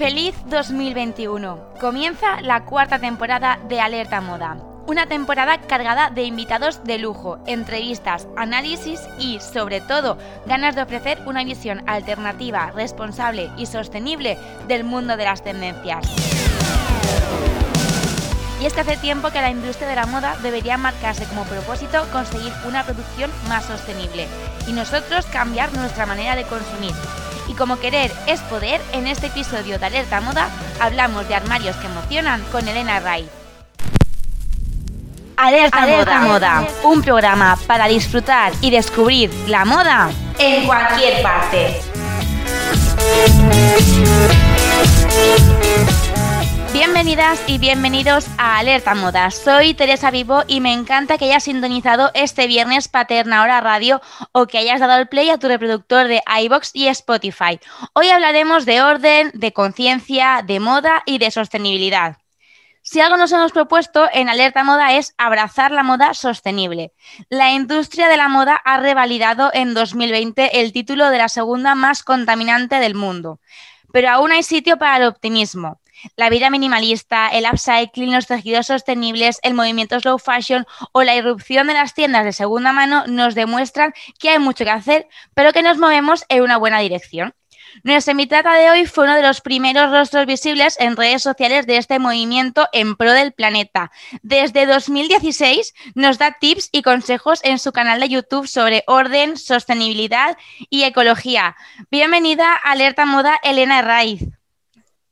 Feliz 2021. Comienza la cuarta temporada de Alerta Moda. Una temporada cargada de invitados de lujo, entrevistas, análisis y, sobre todo, ganas de ofrecer una visión alternativa, responsable y sostenible del mundo de las tendencias. Y es que hace tiempo que la industria de la moda debería marcarse como propósito conseguir una producción más sostenible y nosotros cambiar nuestra manera de consumir y como querer es poder, en este episodio de Alerta Moda hablamos de armarios que emocionan con Elena Ray. Alerta, Moda. Moda, un programa para disfrutar y descubrir la moda en cualquier parte. Bienvenidas y bienvenidos a Alerta Moda. Soy Teresa Vivo y me encanta que hayas sintonizado este viernes Paterna Hora Radio o que hayas dado el play a tu reproductor de iBox y Spotify. Hoy hablaremos de orden, de conciencia, de moda y de sostenibilidad. Si algo nos hemos propuesto en Alerta Moda es abrazar la moda sostenible. La industria de la moda ha revalidado en 2020 el título de la segunda más contaminante del mundo. Pero aún hay sitio para el optimismo. La vida minimalista, el upcycling, los tejidos sostenibles, el movimiento slow fashion o la irrupción de las tiendas de segunda mano nos demuestran que hay mucho que hacer, pero que nos movemos en una buena dirección. Nuestra invitada de hoy fue uno de los primeros rostros visibles en redes sociales de este movimiento en pro del planeta. Desde 2016 nos da tips y consejos en su canal de YouTube sobre orden, sostenibilidad y ecología. Bienvenida a Alerta Moda, Elena Raiz.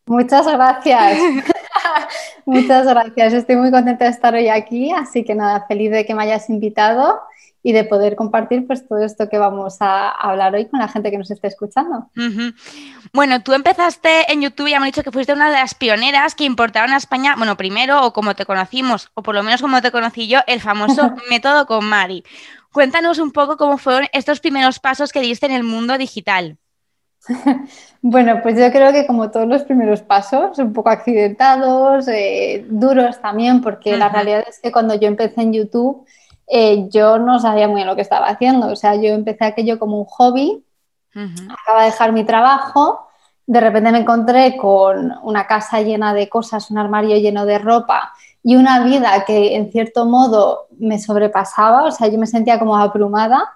Muchas gracias. Muchas gracias. Estoy muy contenta de estar hoy aquí, así que nada, feliz de que me hayas invitado y de poder compartir pues todo esto que vamos a hablar hoy con la gente que nos esté escuchando. Bueno, tú empezaste en YouTube y hemos dicho que fuiste una de las pioneras que importaron a España, bueno, primero o como te conocimos, o por lo menos como te conocí yo, el famoso método con Mari. Cuéntanos un poco cómo fueron estos primeros pasos que diste en el mundo digital. Bueno, pues yo creo que como todos los primeros pasos, un poco accidentados, eh, duros también, porque la realidad es que cuando yo empecé en YouTube, eh, yo no sabía muy bien lo que estaba haciendo. O sea, yo empecé aquello como un hobby, acaba de dejar mi trabajo, de repente me encontré con una casa llena de cosas, un armario lleno de ropa y una vida que en cierto modo me sobrepasaba, o sea, yo me sentía como abrumada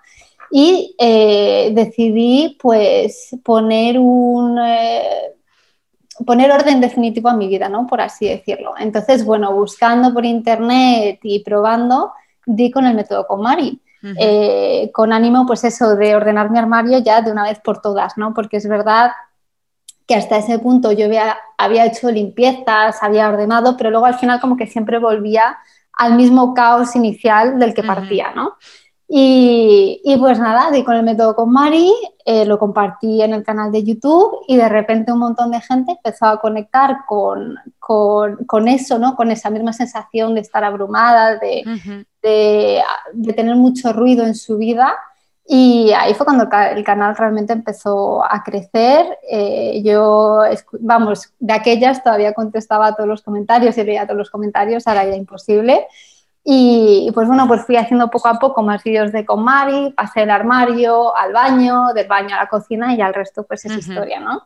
y eh, decidí pues poner un... Eh, poner orden definitivo a mi vida, ¿no? Por así decirlo. Entonces, bueno, buscando por internet y probando, di con el método con Mari. Eh, con ánimo, pues eso, de ordenar mi armario ya de una vez por todas, ¿no? Porque es verdad que hasta ese punto yo había, había hecho limpiezas, había ordenado, pero luego al final como que siempre volvía al mismo caos inicial del que partía, ¿no? Y, pues nada, di con el método con Mari, eh, lo compartí en el canal de YouTube y de repente un montón de gente empezó a conectar con, con, eso, ¿no? con esa misma sensación de estar abrumada, de, de, tener mucho ruido en su vida. Y ahí fue cuando el canal realmente empezó a crecer. Eh, yo, vamos, de aquellas todavía contestaba todos los comentarios y leía todos los comentarios, ahora era imposible. Y pues bueno, pues fui haciendo poco a poco más vídeos de con Mari, pasé del armario al baño, del baño a la cocina y al resto pues es historia, ¿no?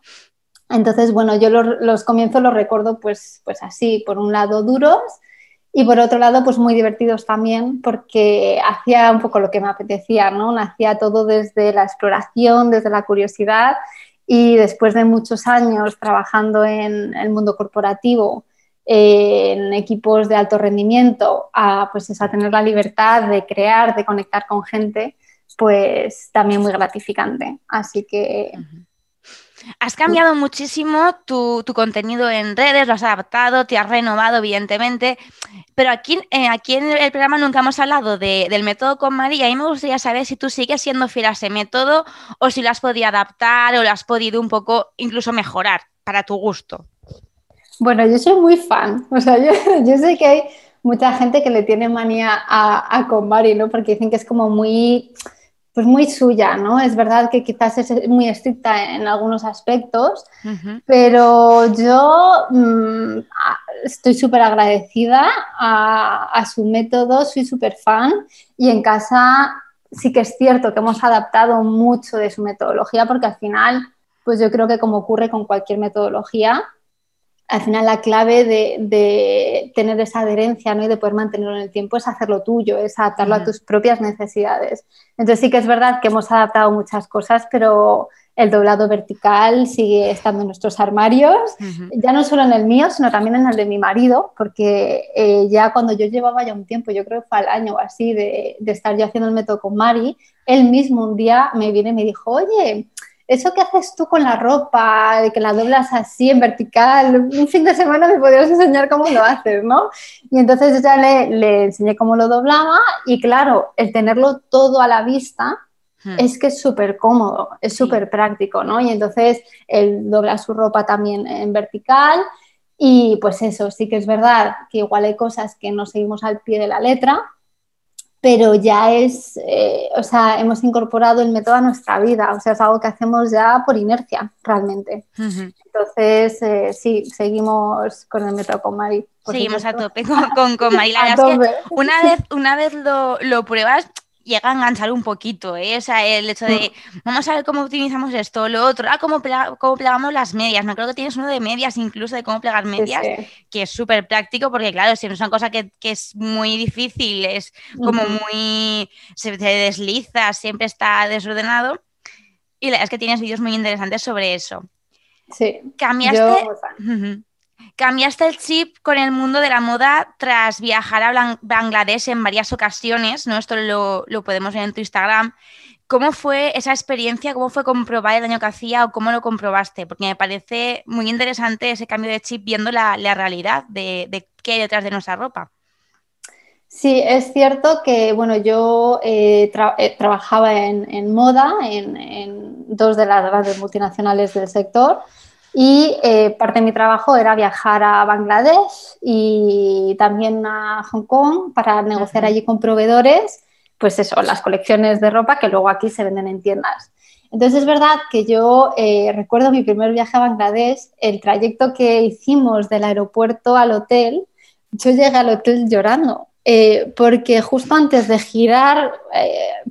Entonces, bueno, yo los, comienzos los recuerdo pues, pues así, por un lado duros y por otro lado pues muy divertidos también porque hacía un poco lo que me apetecía, ¿no? Hacía todo desde la exploración, desde la curiosidad y después de muchos años trabajando en el mundo corporativo, en equipos de alto rendimiento a, pues, a tener la libertad de crear, de conectar con gente, pues también muy gratificante. Así que... Has cambiado muchísimo tu, contenido en redes, lo has adaptado, te has renovado, evidentemente, pero aquí, eh, aquí en el programa nunca hemos hablado del método con María y me gustaría saber si tú sigues siendo fiel a ese método o si lo has podido adaptar o lo has podido un poco incluso mejorar para tu gusto. Bueno, yo soy muy fan, o sea, yo, sé que hay mucha gente que le tiene manía a, a Convari, ¿no? Porque dicen que es como muy, pues muy suya, ¿no? Es verdad que quizás es muy estricta en algunos aspectos, pero yo mm, estoy súper agradecida a, a, su método, soy súper fan y en casa sí que es cierto que hemos adaptado mucho de su metodología porque al final, pues yo creo que como ocurre con cualquier metodología, al final la clave de, tener esa adherencia ¿no? y de poder mantenerlo en el tiempo es hacerlo tuyo, es adaptarlo a tus propias necesidades. Entonces sí que es verdad que hemos adaptado muchas cosas, pero el doblado vertical sigue estando en nuestros armarios, ya no solo en el mío, sino también en el de mi marido, porque eh, ya cuando yo llevaba ya un tiempo, yo creo que fue al año o así, de, de estar yo haciendo el método con Mari, él mismo un día me viene y me dijo, oye, eso que haces tú con la ropa, de que la doblas así en vertical, un fin de semana me podrías enseñar cómo lo haces, ¿no? Y entonces ya le, le enseñé cómo lo doblaba y claro, el tenerlo todo a la vista hmm. es que es súper cómodo, es súper práctico, ¿no? Y entonces él dobla su ropa también en vertical y pues eso, sí que es verdad que igual hay cosas que no seguimos al pie de la letra, pero ya es, eh, o sea, hemos incorporado el método a nuestra vida, o sea, es algo que hacemos ya por inercia, realmente. Entonces, eh, sí, seguimos con el método con Mari. Seguimos a tope con, con, Mari. La una vez, una vez lo, lo pruebas, llega a enganchar un poquito, ¿eh? O sea, el hecho de, vamos a ver cómo optimizamos esto, lo otro, ah, cómo, cómo plegamos las medias, no creo que tienes uno de medias incluso de cómo plegar medias, que es súper práctico porque claro, si no es una cosa que, es muy difícil, es como muy, se, desliza, siempre está desordenado. Y la verdad es que tienes vídeos muy interesantes sobre eso. Sí. Cambiaste... Cambiaste el chip con el mundo de la moda tras viajar a Bangladesh en varias ocasiones, ¿no? Esto lo, podemos ver en tu Instagram. ¿Cómo fue esa experiencia? ¿Cómo fue comprobar el daño que hacía o cómo lo comprobaste? Porque me parece muy interesante ese cambio de chip viendo la, realidad de, qué hay detrás de nuestra ropa. Sí, es cierto que bueno, yo eh, eh, trabajaba en, moda en, dos de las grandes multinacionales del sector y eh, parte de mi trabajo era viajar a Bangladesh y también a Hong Kong para negociar allí con proveedores, pues eso, las colecciones de ropa que luego aquí se venden en tiendas. Entonces es verdad que yo eh, recuerdo mi primer viaje a Bangladesh, el trayecto que hicimos del aeropuerto al hotel, yo llegué al hotel llorando, eh, porque justo antes de girar,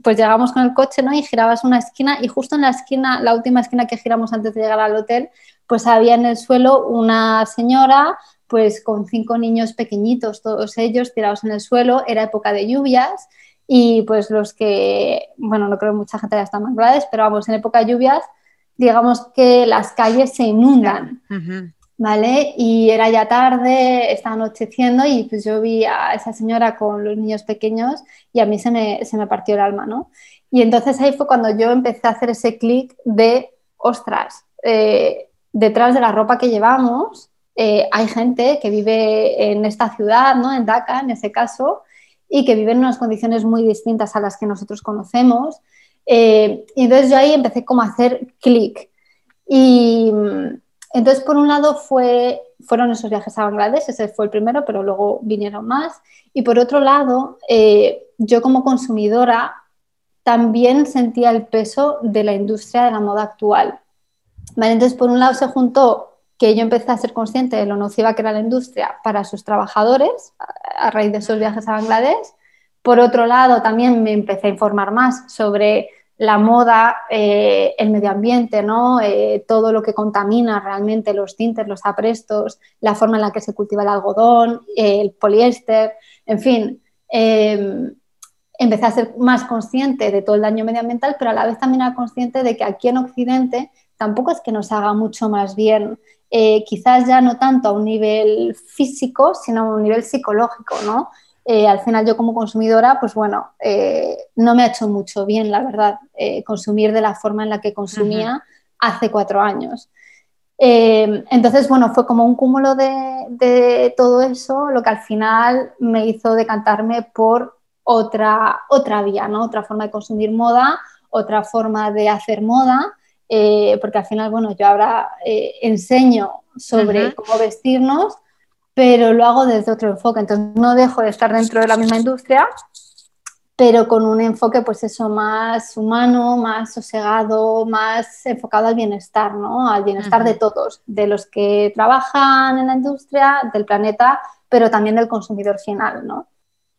pues llegamos con el coche ¿no? y girabas una esquina y justo en la esquina, la última esquina que giramos antes de llegar al hotel, pues había en el suelo una señora pues con cinco niños pequeñitos, todos ellos tirados en el suelo, era época de lluvias y pues los que, bueno, no creo que mucha gente ya está en Bangladesh, pero vamos, en época de lluvias, digamos que las calles se inundan, ¿vale? Y era ya tarde, estaba anocheciendo y pues yo vi a esa señora con los niños pequeños y a mí se me, se me partió el alma, ¿no? Y entonces ahí fue cuando yo empecé a hacer ese clic de, ostras, eh, detrás de la ropa que llevamos eh, hay gente que vive en esta ciudad, ¿no? en Dhaka en ese caso, y que vive en unas condiciones muy distintas a las que nosotros conocemos. Eh, y entonces yo ahí empecé como a hacer clic. Y mm, entonces, por un lado, fue, fueron esos viajes a Bangladesh, ese fue el primero, pero luego vinieron más. Y por otro lado, eh, yo como consumidora también sentía el peso de la industria de la moda actual. Entonces, por un lado se juntó que yo empecé a ser consciente de lo nociva que era la industria para sus trabajadores a raíz de esos viajes a Bangladesh. Por otro lado, también me empecé a informar más sobre la moda, eh, el medio ambiente, ¿no? Eh, todo lo que contamina realmente los tintes, los aprestos, la forma en la que se cultiva el algodón, el poliéster, en fin. Em, empecé a ser más consciente de todo el daño medioambiental, pero a la vez también era consciente de que aquí en Occidente tampoco es que nos haga mucho más bien, eh, quizás ya no tanto a un nivel físico, sino a un nivel psicológico, ¿no? Eh, al final yo como consumidora, pues bueno, eh, no me ha hecho mucho bien, la verdad, consumir de la forma en la que consumía hace cuatro años. entonces, bueno, fue como un cúmulo de, de, todo eso lo que al final me hizo decantarme por otra, otra vía, ¿no? Otra forma de consumir moda, otra forma de hacer moda eh, porque al final, bueno, yo ahora eh, enseño sobre cómo vestirnos, pero lo hago desde otro enfoque, entonces no dejo de estar dentro de la misma industria, pero con un enfoque, pues eso, más humano, más sosegado, más enfocado al bienestar, ¿no? Al bienestar de todos, de los que trabajan en la industria, del planeta, pero también del consumidor final, ¿no?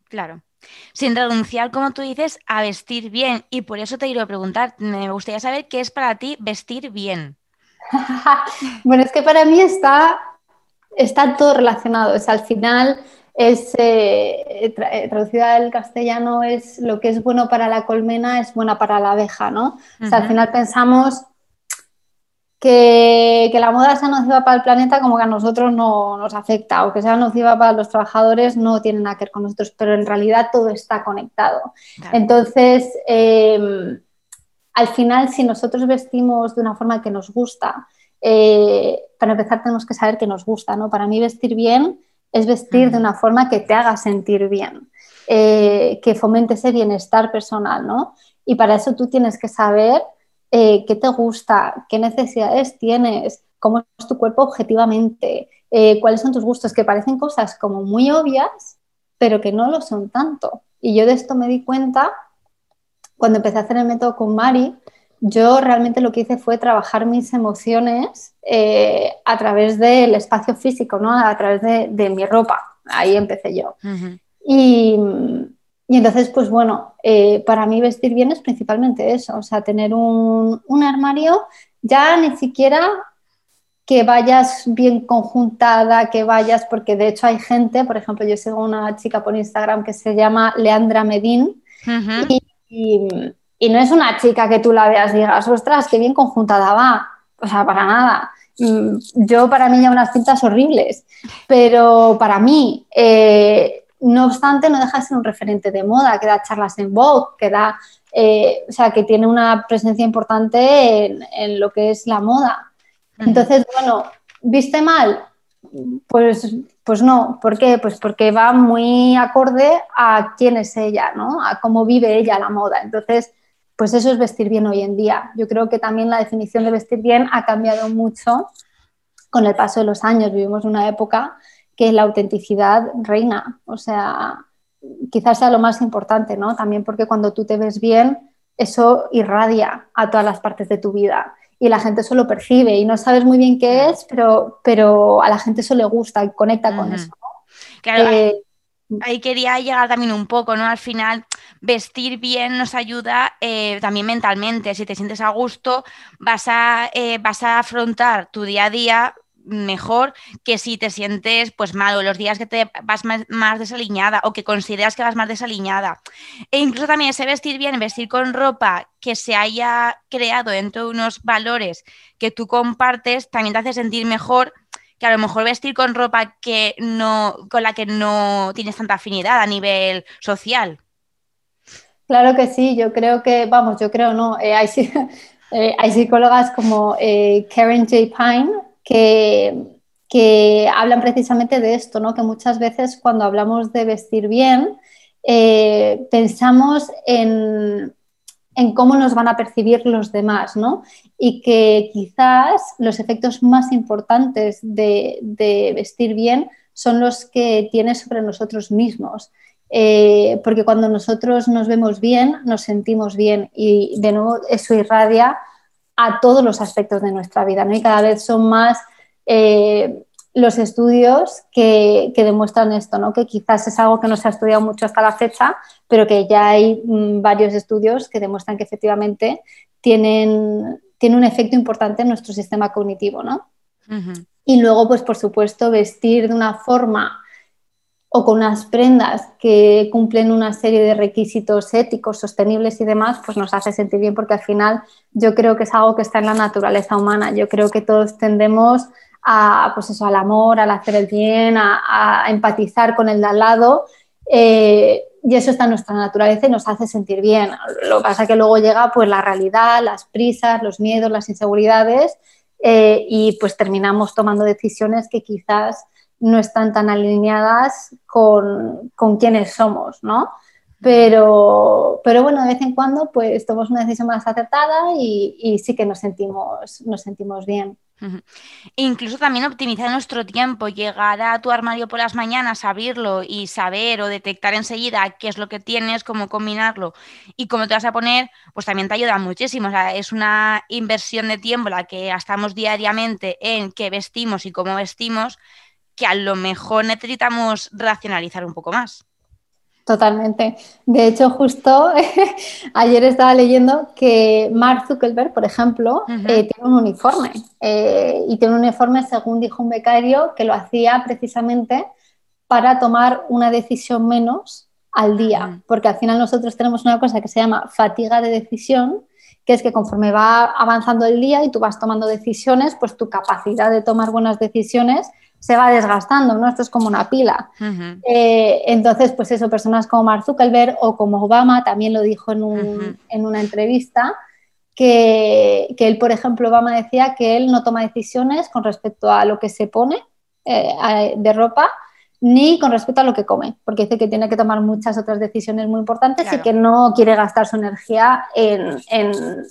Claro sin renunciar, como tú dices, a vestir bien. Y por eso te quiero a preguntar, me gustaría saber qué es para ti vestir bien. bueno, es que para mí está está todo relacionado. Es al final es eh, traducida al castellano es lo que es bueno para la colmena es buena para la abeja, ¿no? O sea, al final pensamos que, la moda sea nociva para el planeta como que a nosotros no nos afecta o que sea nociva para los trabajadores no tiene nada que ver con nosotros, pero en realidad todo está conectado. Entonces, em, al final, si nosotros vestimos de una forma que nos gusta, eh, para empezar tenemos que saber que nos gusta, ¿no? Para mí vestir bien es vestir de una forma que te haga sentir bien, eh, que fomente ese bienestar personal, ¿no? Y para eso tú tienes que saber eh, qué te gusta, qué necesidades tienes, cómo es tu cuerpo objetivamente, eh, cuáles son tus gustos, que parecen cosas como muy obvias, pero que no lo son tanto. Y yo de esto me di cuenta cuando empecé a hacer el método con Mari. Yo realmente lo que hice fue trabajar mis emociones eh, a través del espacio físico, ¿no? a través de, mi ropa. Ahí empecé yo. Y y entonces, pues bueno, eh, para mí vestir bien es principalmente eso, o sea, tener un, armario ya ni siquiera que vayas bien conjuntada, que vayas, porque de hecho hay gente, por ejemplo, yo sigo una chica por Instagram que se llama Leandra Medín y, no es una chica que tú la veas y digas, ostras, qué bien conjuntada va, o sea, para nada. Mm, yo para mí ya unas cintas horribles, pero para mí... Eh, no obstante, no deja de ser un referente de moda, que da charlas en Vogue, que da, eh, o sea, que tiene una presencia importante en, lo que es la moda. Entonces, bueno, ¿viste mal? Pues, pues no, ¿por qué? Pues porque va muy acorde a quién es ella, ¿no? A cómo vive ella la moda. Entonces, pues eso es vestir bien hoy en día. Yo creo que también la definición de vestir bien ha cambiado mucho con el paso de los años. Vivimos una época que la autenticidad reina. O sea, quizás sea lo más importante, ¿no? También porque cuando tú te ves bien, eso irradia a todas las partes de tu vida y la gente eso lo percibe y no sabes muy bien qué es, pero, pero a la gente eso le gusta y conecta con eso. Claro, eh, ahí, quería llegar también un poco, ¿no? Al final, vestir bien nos ayuda eh, también mentalmente. Si te sientes a gusto, vas a, eh, vas a afrontar tu día a día mejor que si te sientes pues mal o los días que te vas más, desaliñada o que consideras que vas más desaliñada. E incluso también ese vestir bien, vestir con ropa que se haya creado dentro de unos valores que tú compartes, también te hace sentir mejor que a lo mejor vestir con ropa que no, con la que no tienes tanta afinidad a nivel social. Claro que sí, yo creo que, vamos, yo creo no, eh, hay, eh, hay, psicólogas como eh, Karen J. Pine, que, hablan precisamente de esto, ¿no? que muchas veces cuando hablamos de vestir bien, eh, pensamos en, cómo nos van a percibir los demás, ¿no? Y que quizás los efectos más importantes de, vestir bien son los que tiene sobre nosotros mismos. Eh, porque cuando nosotros nos vemos bien, nos sentimos bien y de nuevo eso irradia a todos los aspectos de nuestra vida, ¿no? Y cada vez son más eh, los estudios que, demuestran esto, ¿no? Que quizás es algo que no se ha estudiado mucho hasta la fecha, pero que ya hay mm, varios estudios que demuestran que efectivamente tienen, un efecto importante en nuestro sistema cognitivo, ¿no? Y luego, pues por supuesto, vestir de una forma o con unas prendas que cumplen una serie de requisitos éticos, sostenibles y demás, pues nos hace sentir bien porque al final yo creo que es algo que está en la naturaleza humana. Yo creo que todos tendemos a, pues eso, al amor, al hacer el bien, a, empatizar con el de al lado. Eh, y eso está en nuestra naturaleza y nos hace sentir bien. Lo que pasa es que luego llega pues la realidad, las prisas, los miedos, las inseguridades eh, y pues terminamos tomando decisiones que quizás no están tan alineadas con, con quienes somos, ¿no? Pero, pero bueno, de vez en cuando pues tomamos una decisión más acertada y, y sí que nos sentimos, nos sentimos bien. Incluso también optimizar nuestro tiempo, llegar a tu armario por las mañanas, abrirlo y saber o detectar enseguida qué es lo que tienes, cómo combinarlo y cómo te vas a poner, pues también te ayuda muchísimo. O sea, es una inversión de tiempo la que gastamos diariamente en qué vestimos y cómo vestimos, que a lo mejor necesitamos racionalizar un poco más. Totalmente. De hecho, justo ayer estaba leyendo que Mark Zuckerberg, por ejemplo, eh, tiene un uniforme. Eh, y tiene un uniforme, según dijo un becario, que lo hacía precisamente para tomar una decisión menos al día. Porque al final nosotros tenemos una cosa que se llama fatiga de decisión, que es que conforme va avanzando el día y tú vas tomando decisiones, pues tu capacidad de tomar buenas decisiones se va desgastando, ¿no? Esto es como una pila. Eh, entonces, pues eso, personas como Mark Zuckerberg o como Obama también lo dijo en, una entrevista, que, él, por ejemplo, Obama decía que él no toma decisiones con respecto a lo que se pone eh, de ropa, ni con respecto a lo que come, porque dice que tiene que tomar muchas otras decisiones muy importantes y que no quiere gastar su energía en,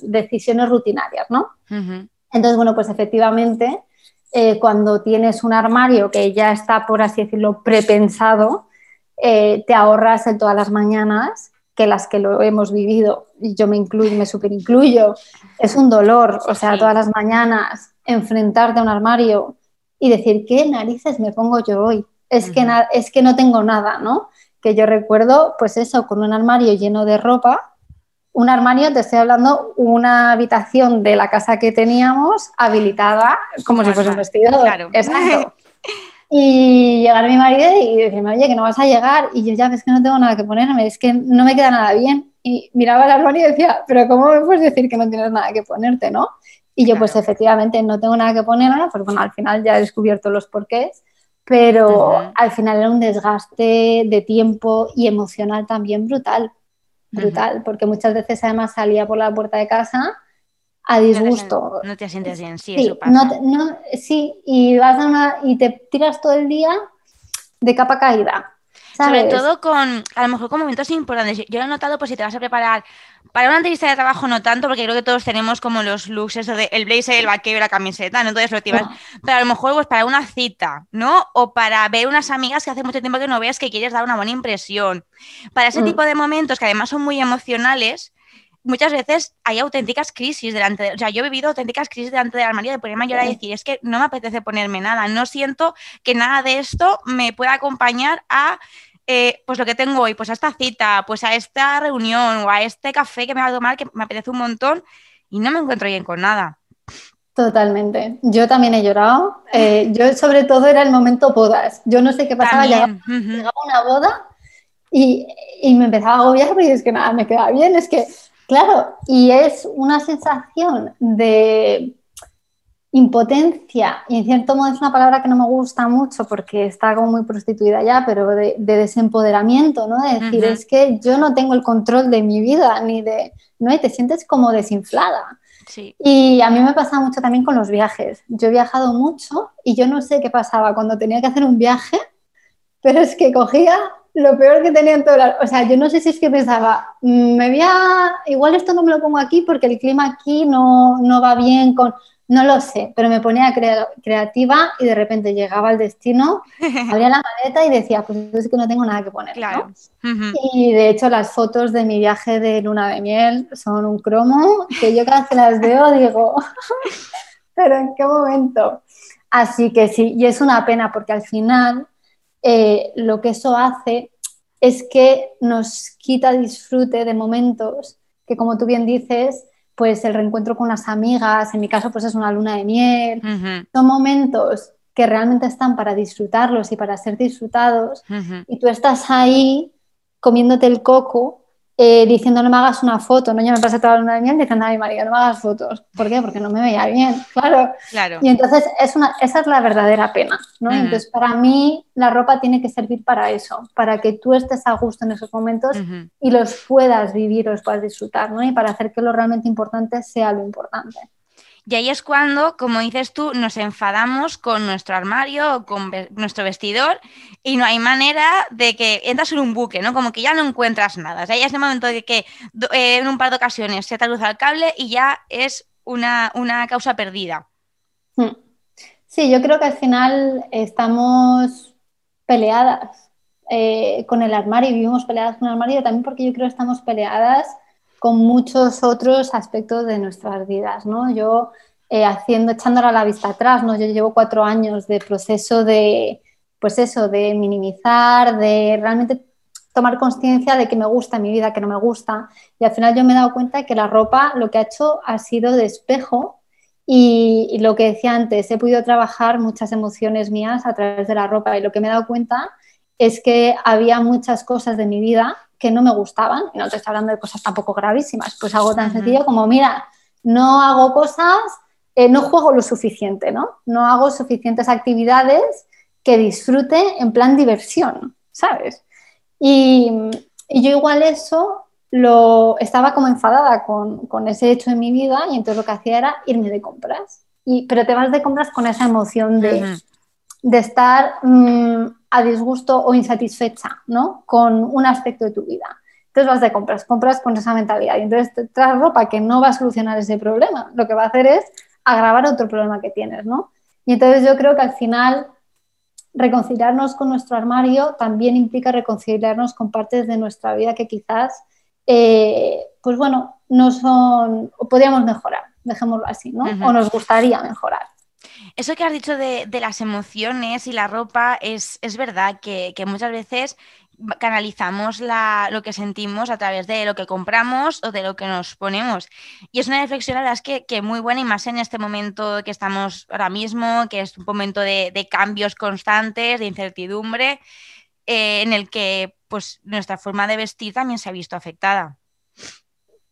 decisiones rutinarias, ¿no? Entonces, bueno, pues efectivamente eh, cuando tienes un armario que ya está, por así decirlo, prepensado, eh, te ahorras en todas las mañanas, que las que lo hemos vivido, y yo me incluyo, me super incluyo, es un dolor, o sea, todas las mañanas enfrentarte a un armario y decir, ¿qué narices me pongo yo hoy? Es, que, es que no tengo nada, ¿no? Que yo recuerdo, pues eso, con un armario lleno de ropa, un armario, te estoy hablando, una habitación de la casa que teníamos habilitada como si fuese un vestidor. Claro. Exacto. Y llegar mi marido y decirme, oye, que no vas a llegar. Y yo ya ves que no tengo nada que ponerme, es que no me queda nada bien. Y miraba el armario y decía, pero ¿cómo me puedes decir que no tienes nada que ponerte, no? Y yo, pues efectivamente, no tengo nada que ponerme, pues bueno, al final ya he descubierto los porqués, pero al final era un desgaste de tiempo y emocional también brutal brutal, porque muchas veces además salía por la puerta de casa a disgusto. No te, sientes bien, sí, eso pasa. sí, y vas a una, y te tiras todo el día de capa caída. Sobre todo con, a lo mejor con momentos importantes. Yo lo he notado, pues si te vas a preparar para una entrevista de trabajo no tanto, porque creo que todos tenemos como los looks, eso de el blazer, el vaquero la camiseta, ¿no? Entonces lo activas. Pero a lo mejor pues para una cita, ¿no? O para ver unas amigas que hace mucho tiempo que no veas que quieres dar una buena impresión. Para ese mm. tipo de momentos que además son muy emocionales, muchas veces hay auténticas crisis delante de, o sea, yo he vivido auténticas crisis delante del armario de ponerme a llorar y decir, es que no me apetece ponerme nada, no siento que nada de esto me pueda acompañar a eh, pues lo que tengo hoy, pues a esta cita, pues a esta reunión o a este café que me va a tomar que me apetece un montón y no me encuentro bien con nada. Totalmente. Yo también he llorado. Eh, yo sobre todo era el momento bodas. Yo no sé qué pasaba, llegaba, una boda y, y, me empezaba a agobiar porque es que nada, me queda bien. Es que, claro, y es una sensación de impotencia, y en cierto modo es una palabra que no me gusta mucho porque está como muy prostituida ya, pero de, desempoderamiento, ¿no? De decir, es que yo no tengo el control de mi vida, ni de, ¿no? Y te sientes como desinflada. Sí. Y a mí me pasa mucho también con los viajes. Yo he viajado mucho y yo no sé qué pasaba cuando tenía que hacer un viaje, pero es que cogía lo peor que tenía en todo el... O sea, yo no sé si es que pensaba, mm, me voy a... Igual esto no me lo pongo aquí porque el clima aquí no, no va bien con no lo sé, pero me ponía creativa y de repente llegaba al destino, abría la maleta y decía, pues es que no tengo nada que poner. Claro. Y de hecho las fotos de mi viaje de luna de miel son un cromo que yo cada vez las veo digo, pero ¿en qué momento? Así que sí, y es una pena porque al final eh, lo que eso hace es que nos quita disfrute de momentos que como tú bien dices, pues el reencuentro con las amigas, en mi caso pues es una luna de miel, son momentos que realmente están para disfrutarlos y para ser disfrutados. Y tú estás ahí comiéndote el coco eh, diciendo no me hagas una foto, ¿no? Yo me pasé toda la luna de miel diciendo, ay María, no me hagas fotos. ¿Por qué? Porque no me veía bien, claro. claro. Y entonces es una, esa es la verdadera pena, ¿no? Entonces para mí la ropa tiene que servir para eso, para que tú estés a gusto en esos momentos y los puedas vivir, los puedas disfrutar, ¿no? Y para hacer que lo realmente importante sea lo importante. Y ahí es cuando, como dices tú, nos enfadamos con nuestro armario o con nuestro vestidor y no hay manera de que entras en un buque, ¿no? Como que ya no encuentras nada. O sea, ya es el momento de que eh, en un par de ocasiones se te cruza el cable y ya es una, causa perdida. Hmm. Sí, yo creo que al final estamos peleadas eh, con el armario y vivimos peleadas con el armario también porque yo creo que estamos peleadas con muchos otros aspectos de nuestras vidas, ¿no? Yo eh, haciendo, echándola la vista atrás, ¿no? Yo llevo cuatro años de proceso de, pues eso, de minimizar, de realmente tomar conciencia de que me gusta mi vida, que no me gusta. Y al final yo me he dado cuenta que la ropa lo que ha hecho ha sido de espejo y, lo que decía antes, he podido trabajar muchas emociones mías a través de la ropa y lo que me he dado cuenta es que había muchas cosas de mi vida que no me gustaban, y no te estoy hablando de cosas tampoco gravísimas, pues algo tan sencillo como, mira, no hago cosas, eh, no juego lo suficiente, ¿no? No hago suficientes actividades que disfrute en plan diversión, ¿sabes? Y, yo igual eso lo estaba como enfadada con, ese hecho en mi vida y entonces lo que hacía era irme de compras. Y, pero te vas de compras con esa emoción de, de estar mm, a disgusto o insatisfecha ¿no? con un aspecto de tu vida. Entonces vas de compras, compras con esa mentalidad y entonces te traes ropa que no va a solucionar ese problema. Lo que va a hacer es agravar otro problema que tienes, ¿no? Y entonces yo creo que al final reconciliarnos con nuestro armario también implica reconciliarnos con partes de nuestra vida que quizás, eh, pues bueno, no son, o podríamos mejorar, dejémoslo así, ¿no? O nos gustaría mejorar. Eso que has dicho de, las emociones y la ropa es, verdad que, muchas veces canalizamos lo que sentimos a través de lo que compramos o de lo que nos ponemos. Y es una reflexión, la verdad, es que, muy buena y más en este momento que estamos ahora mismo, que es un momento de, cambios constantes, de incertidumbre, eh, en el que pues, nuestra forma de vestir también se ha visto afectada.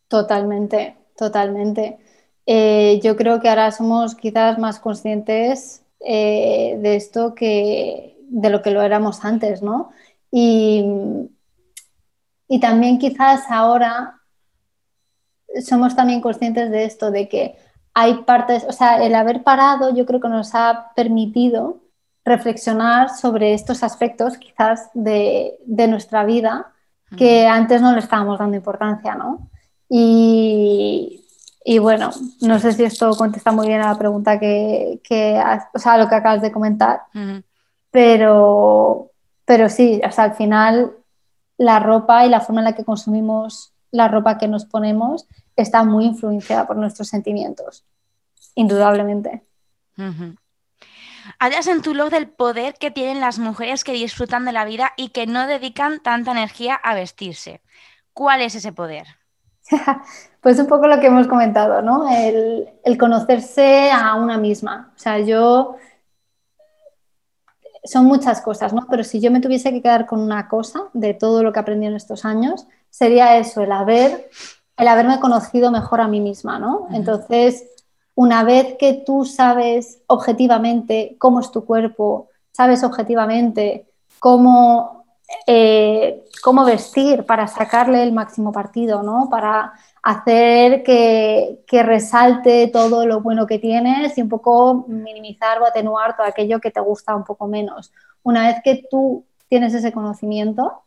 Totalmente, totalmente. Eh, yo creo que ahora somos quizás más conscientes eh, de esto que de lo que lo éramos antes, ¿no? Y, y también quizás ahora somos también conscientes de esto, de que hay partes, o sea, el haber parado yo creo que nos ha permitido reflexionar sobre estos aspectos quizás de, de nuestra vida que antes no le estábamos dando importancia, ¿no? Y, y bueno, no sé si esto contesta muy bien a la pregunta que, que o sea, lo que acabas de comentar, pero, pero sí, sea, al final la ropa y la forma en la que consumimos la ropa que nos ponemos está muy influenciada por nuestros sentimientos, indudablemente. Hablas en tu blog del poder que tienen las mujeres que disfrutan de la vida y que no dedican tanta energía a vestirse. ¿Cuál es ese poder? pues un poco lo que hemos comentado, ¿no? El, conocerse a una misma. O sea, yo... Son muchas cosas, ¿no? Pero si yo me tuviese que quedar con una cosa de todo lo que aprendí en estos años, sería eso, el haber, el haberme conocido mejor a mí misma, ¿no? Entonces, una vez que tú sabes objetivamente cómo es tu cuerpo, sabes objetivamente cómo eh, cómo vestir para sacarle el máximo partido, ¿no? Para hacer que, resalte todo lo bueno que tienes y un poco minimizar o atenuar todo aquello que te gusta un poco menos. Una vez que tú tienes ese conocimiento,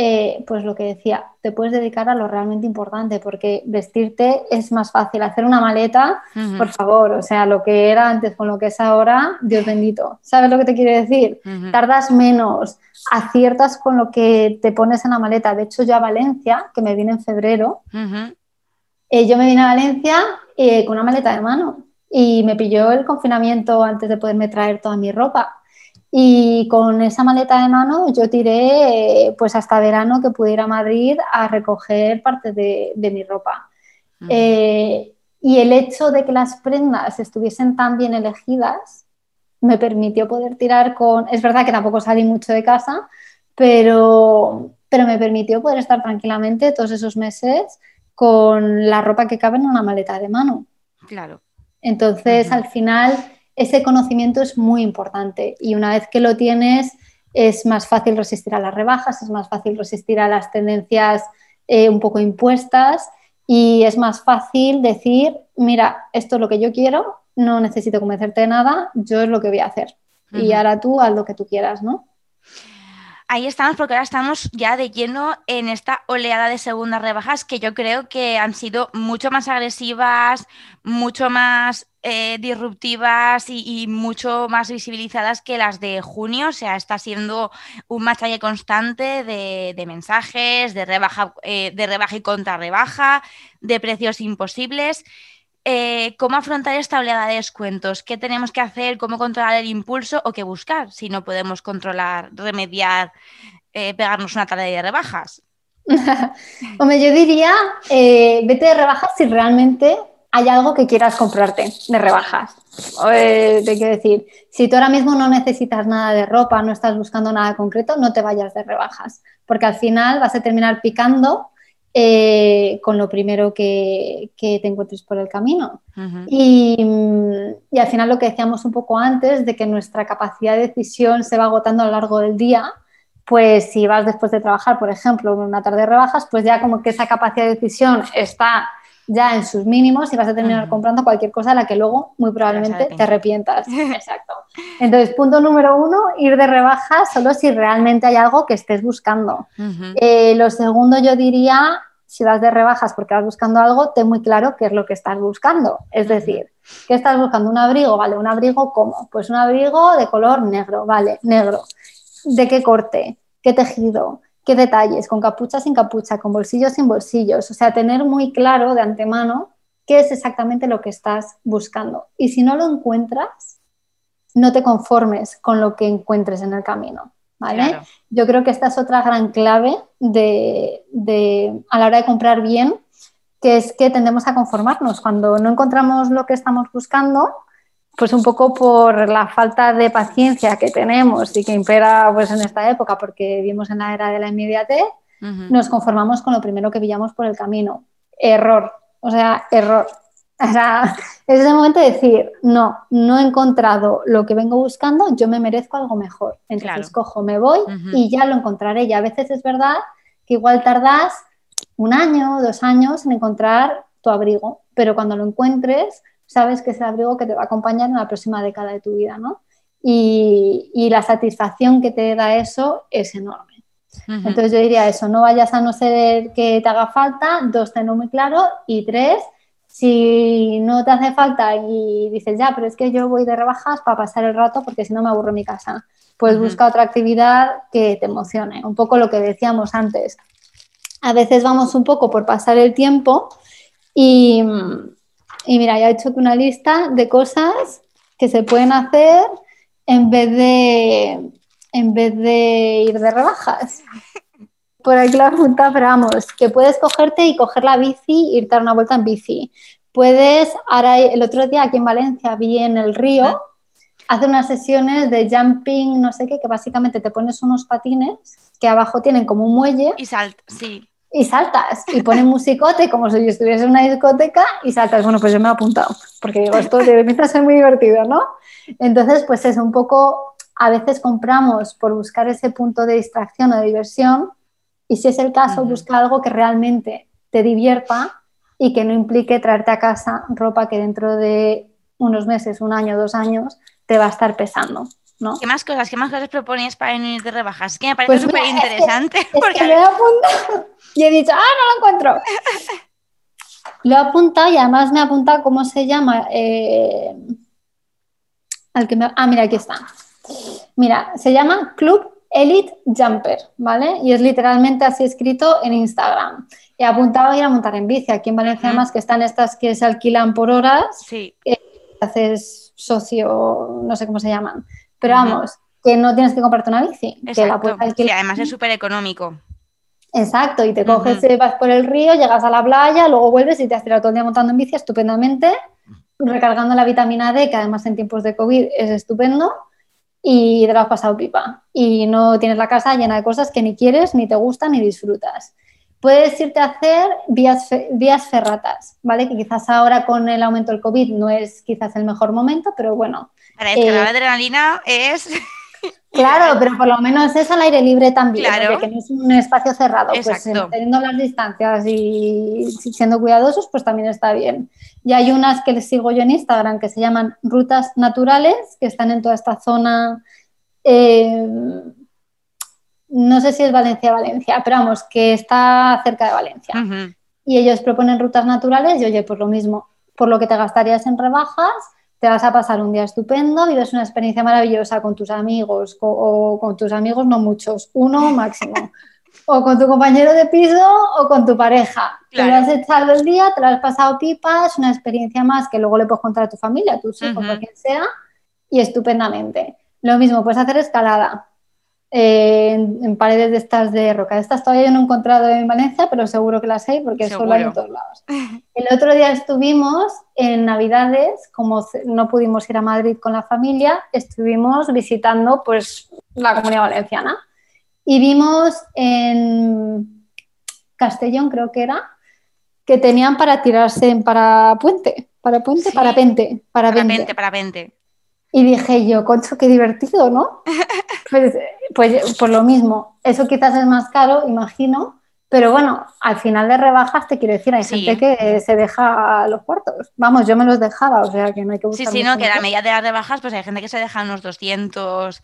eh, pues lo que decía, te puedes dedicar a lo realmente importante, porque vestirte es más fácil. Hacer una maleta, por favor, o sea, lo que era antes con lo que es ahora, Dios bendito. ¿Sabes lo que te quiero decir? Tardas menos, aciertas con lo que te pones en la maleta. De hecho, yo a Valencia, que me vine en febrero, eh, yo me vine a Valencia eh, con una maleta de mano y me pilló el confinamiento antes de poderme traer toda mi ropa. Y con esa maleta de mano yo tiré pues hasta verano que pudiera Madrid a recoger parte de, mi ropa. Eh, y el hecho de que las prendas estuviesen tan bien elegidas me permitió poder tirar con... Es verdad que tampoco salí mucho de casa, pero, pero me permitió poder estar tranquilamente todos esos meses con la ropa que cabe en una maleta de mano. Claro. Entonces, al final ese conocimiento es muy importante y una vez que lo tienes es más fácil resistir a las rebajas, es más fácil resistir a las tendencias eh, un poco impuestas y es más fácil decir, mira, esto es lo que yo quiero, no necesito convencerte de nada, yo es lo que voy a hacer. Y ahora tú haz lo que tú quieras, ¿no? ahí estamos porque ahora estamos ya de lleno en esta oleada de segundas rebajas que yo creo que han sido mucho más agresivas, mucho más eh, disruptivas y, mucho más visibilizadas que las de junio. O sea, está siendo un machalle constante de, mensajes, de rebaja, eh, de rebaja y contra rebaja, de precios imposibles. Eh, cómo afrontar esta oleada de descuentos, qué tenemos que hacer, cómo controlar el impulso o qué buscar si no podemos controlar, remediar eh, pegarnos una tarde de rebajas. Hombre, yo diría, vete de rebajas si realmente hay algo que quieras comprarte de rebajas. Eh, te quiero decir, si tú ahora mismo no necesitas nada de ropa, no estás buscando nada concreto, no te vayas de rebajas, porque al final vas a terminar picando eh, con lo primero que, te encuentres por el camino. y, y, al final lo que decíamos un poco antes, de que nuestra capacidad de decisión se va agotando a lo largo del día, pues si vas después de trabajar, por ejemplo, una tarde de rebajas, pues ya como que esa capacidad de decisión está ya en sus mínimos y vas a terminar comprando cualquier cosa a la que luego muy probablemente te arrepientas. Exacto. Entonces, punto número uno, ir de rebajas solo si realmente hay algo que estés buscando. Eh, lo segundo, yo diría, si vas de rebajas porque vas buscando algo, ten muy claro qué es lo que estás buscando. Es decir, ¿qué estás buscando? ¿Un abrigo? Vale, ¿un abrigo cómo? Pues un abrigo de color negro, vale, negro. ¿De qué corte? ¿Qué tejido? Qué detalles, con capucha, sin capucha, con bolsillos, sin bolsillos. O sea, tener muy claro de antemano qué es exactamente lo que estás buscando. Y si no lo encuentras, no te conformes con lo que encuentres en el camino. ¿vale? Yo creo que esta es otra gran clave de, a la hora de comprar bien, que es que tendemos a conformarnos. Cuando no encontramos lo que estamos buscando, pues un poco por la falta de paciencia que tenemos y que impera pues en esta época porque vivimos en la era de la inmediatez, nos conformamos con lo primero que pillamos por el camino. Error, o sea, error. O sea, es el momento de decir, no, no he encontrado lo que vengo buscando, yo me merezco algo mejor. Entonces cojo, me voy y ya lo encontraré. Y a veces es verdad que igual tardas un año, dos años en encontrar tu abrigo, pero cuando lo encuentres, sabes que es el abrigo que te va a acompañar en la próxima década de tu vida, ¿no? Y, la satisfacción que te da eso es enorme. Entonces yo diría eso, no vayas a no ser que te haga falta, dos, tenlo muy claro, y tres, si no te hace falta y dices, ya, pero es que yo voy de rebajas para pasar el rato porque si no me aburro en mi casa, pues busca otra actividad que te emocione, un poco lo que decíamos antes. A veces vamos un poco por pasar el tiempo y, y mira, ya he hecho una lista de cosas que se pueden hacer en vez de, en vez de ir de rebajas. Por aquí lo he apuntado, pero vamos, que puedes cogerte y coger la bici irte a dar una vuelta en bici. Puedes, ahora el otro día aquí en Valencia vi en el río, hace unas sesiones de jumping, no sé qué, que básicamente te pones unos patines que abajo tienen como un muelle. Y salt, sí y saltas y ponen musicote como si yo estuviese en una discoteca y saltas. Bueno, pues yo me he apuntado porque digo, esto empieza a ser muy divertido, ¿no? Entonces, pues es un poco, a veces compramos por buscar ese punto de distracción o de diversión y si es el caso, busca algo que realmente te divierta y que no implique traerte a casa ropa que dentro de unos meses, un año, dos años, te va a estar pesando. ¿Qué más cosas, qué más cosas propones para venir de rebajas? Es que me parece pues súper interesante. porque... lo he apuntado y he dicho, ah, no lo encuentro. lo he apuntado y además me ha apuntado cómo se llama. Eh, al que Ah, mira, aquí está. Mira, se llama Club Elite Jumper, ¿vale? Y es literalmente así escrito en Instagram. He apuntado a ir a montar en bici. Aquí en Valencia, además, que están estas que se alquilan por horas. Sí. Eh, haces socio, no sé cómo se llaman. Pero vamos, que no tienes que comprarte una bici. Que la puedes Sí, además es súper económico. Exacto, y te coges, uh vas por el río, llegas a la playa, luego vuelves y te has tirado todo el día montando en bici estupendamente, recargando la vitamina D, que además en tiempos de COVID es estupendo, y te lo has pasado pipa. Y no tienes la casa llena de cosas que ni quieres, ni te gustan, ni disfrutas. Puedes irte a hacer vías, vías ferratas, ¿vale? Que quizás ahora con el aumento del COVID no es quizás el mejor momento, pero bueno, para descargar la adrenalina es... Claro, pero por lo menos es al aire libre también, claro. porque no es un espacio cerrado. Pues teniendo las distancias y siendo cuidadosos, pues también está bien. Y hay unas que les sigo yo en Instagram que se llaman rutas naturales, que están en toda esta zona. Eh, no sé si es Valencia-Valencia, pero vamos, que está cerca de Valencia. Y ellos proponen rutas naturales y oye, pues lo mismo, por lo que te gastarías en rebajas, te vas a pasar un día estupendo, vives una experiencia maravillosa con tus amigos o con tus amigos, no muchos, uno máximo. o con tu compañero de piso o con tu pareja. Te lo has echado el día, te lo has pasado pipas, una experiencia más que luego le puedes contar a tu familia, a tus hijos, a quien sea, y estupendamente. Lo mismo, puedes hacer escalada. En, paredes de estas de roca. Estas todavía yo no he encontrado en Valencia, pero seguro que las hay porque solo hay en todos lados. El otro día estuvimos en Navidades, como no pudimos ir a Madrid con la familia, estuvimos visitando pues la comunidad valenciana y vimos en Castellón, creo que era, que tenían para tirarse en para puente, para puente, para pente, para pente, para pente. Y dije yo, concho, qué divertido, ¿no? pues, pues por lo mismo, eso quizás es más caro, imagino, pero bueno, al final de rebajas te quiero decir, hay gente que se deja los cuartos. Vamos, yo me los dejaba, o sea que no hay que buscar. Sí, sí, no, que la media de las rebajas, pues hay gente que se deja unos 200,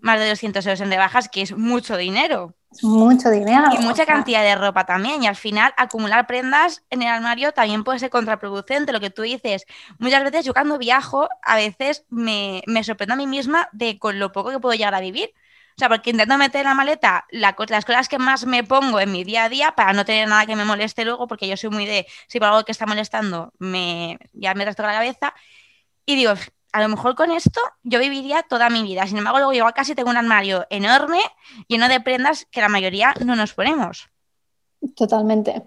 más de 200 euros en rebajas, que es mucho dinero. Es mucho dinero. Y mucha cantidad de ropa también. Y al final, acumular prendas en el armario también puede ser contraproducente. Lo que tú dices, muchas veces yo cuando viajo, a veces me, me sorprendo a mí misma de con lo poco que puedo llegar a vivir. O sea, porque intento meter en la maleta las cosas que más me pongo en mi día a día para no tener nada que me moleste luego, porque yo soy muy de, si por algo que está molestando, me, ya me trasto la cabeza. Y digo, a lo mejor con esto yo viviría toda mi vida. Sin embargo, luego yo casi tengo un armario enorme lleno de prendas que la mayoría no nos ponemos. Totalmente.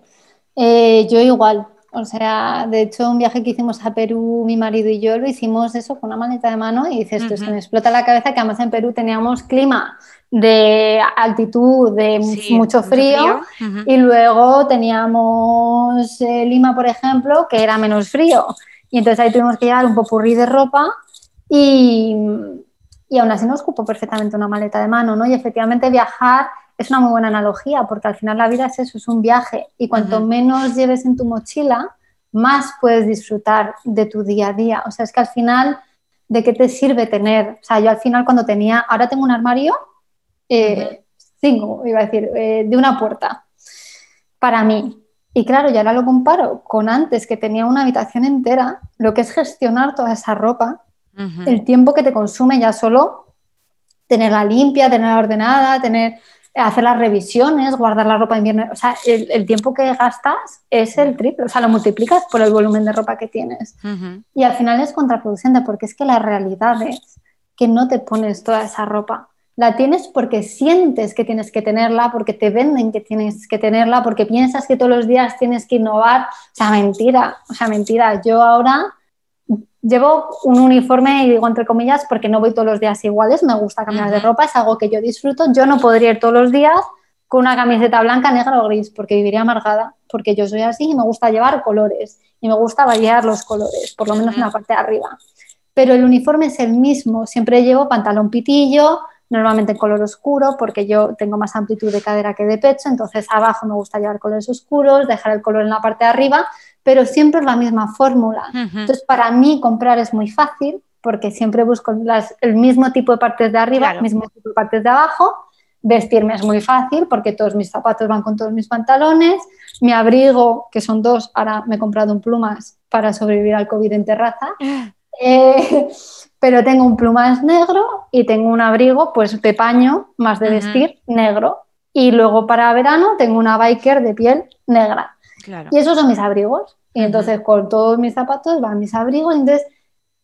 Eh, yo igual. O sea, de hecho, un viaje que hicimos a Perú, mi marido y yo lo hicimos eso con una maleta de mano y dices, esto se me explota la cabeza que además en Perú teníamos clima de altitud, de mucho frío, y luego teníamos eh, Lima, por ejemplo, que era menos frío. Y entonces ahí tuvimos que llevar un popurrí de ropa y, y aún así nos ocupó perfectamente una maleta de mano, ¿no? Y efectivamente viajar es una muy buena analogía, porque al final la vida es eso, es un viaje, y cuanto menos lleves en tu mochila, más puedes disfrutar de tu día a día. O sea, es que al final, ¿de qué te sirve tener? O sea, yo al final cuando tenía, ahora tengo un armario, eh, cinco, iba a decir, eh, de una puerta, para mí. Y claro, ya ahora lo comparo con antes, que tenía una habitación entera, lo que es gestionar toda esa ropa, el tiempo que te consume ya solo tenerla limpia, tenerla ordenada, tener hacer las revisiones, guardar la ropa de invierno, o sea, el, tiempo que gastas es el triple, o sea, lo multiplicas por el volumen de ropa que tienes. Y al final es contraproducente porque es que la realidad es que no te pones toda esa ropa. La tienes porque sientes que tienes que tenerla, porque te venden que tienes que tenerla, porque piensas que todos los días tienes que innovar. O sea, mentira, o sea, mentira. Yo ahora Llevo un uniforme, y digo entre comillas, porque no voy todos los días iguales, me gusta cambiar de ropa, es algo que yo disfruto. Yo no podría ir todos los días con una camiseta blanca, negra o gris, porque viviría amargada, porque yo soy así y me gusta llevar colores y me gusta variar los colores, por lo menos en la parte de arriba. Pero el uniforme es el mismo, siempre llevo pantalón pitillo, normalmente en color oscuro, porque yo tengo más amplitud de cadera que de pecho, entonces abajo me gusta llevar colores oscuros, dejar el color en la parte de arriba, pero siempre es la misma fórmula. Entonces, para mí comprar es muy fácil, porque siempre busco el mismo tipo de partes de arriba, el mismo tipo de partes de abajo. Vestirme es muy fácil porque todos mis zapatos van con todos mis pantalones. Mi abrigo, que son dos, ahora me he comprado un plumas para sobrevivir al COVID en terraza. Eh, pero tengo un plumas negro y tengo un abrigo pues de paño más de vestir negro y luego para verano tengo una biker de piel negra y esos son mis abrigos y entonces con todos mis zapatos van mis abrigos entonces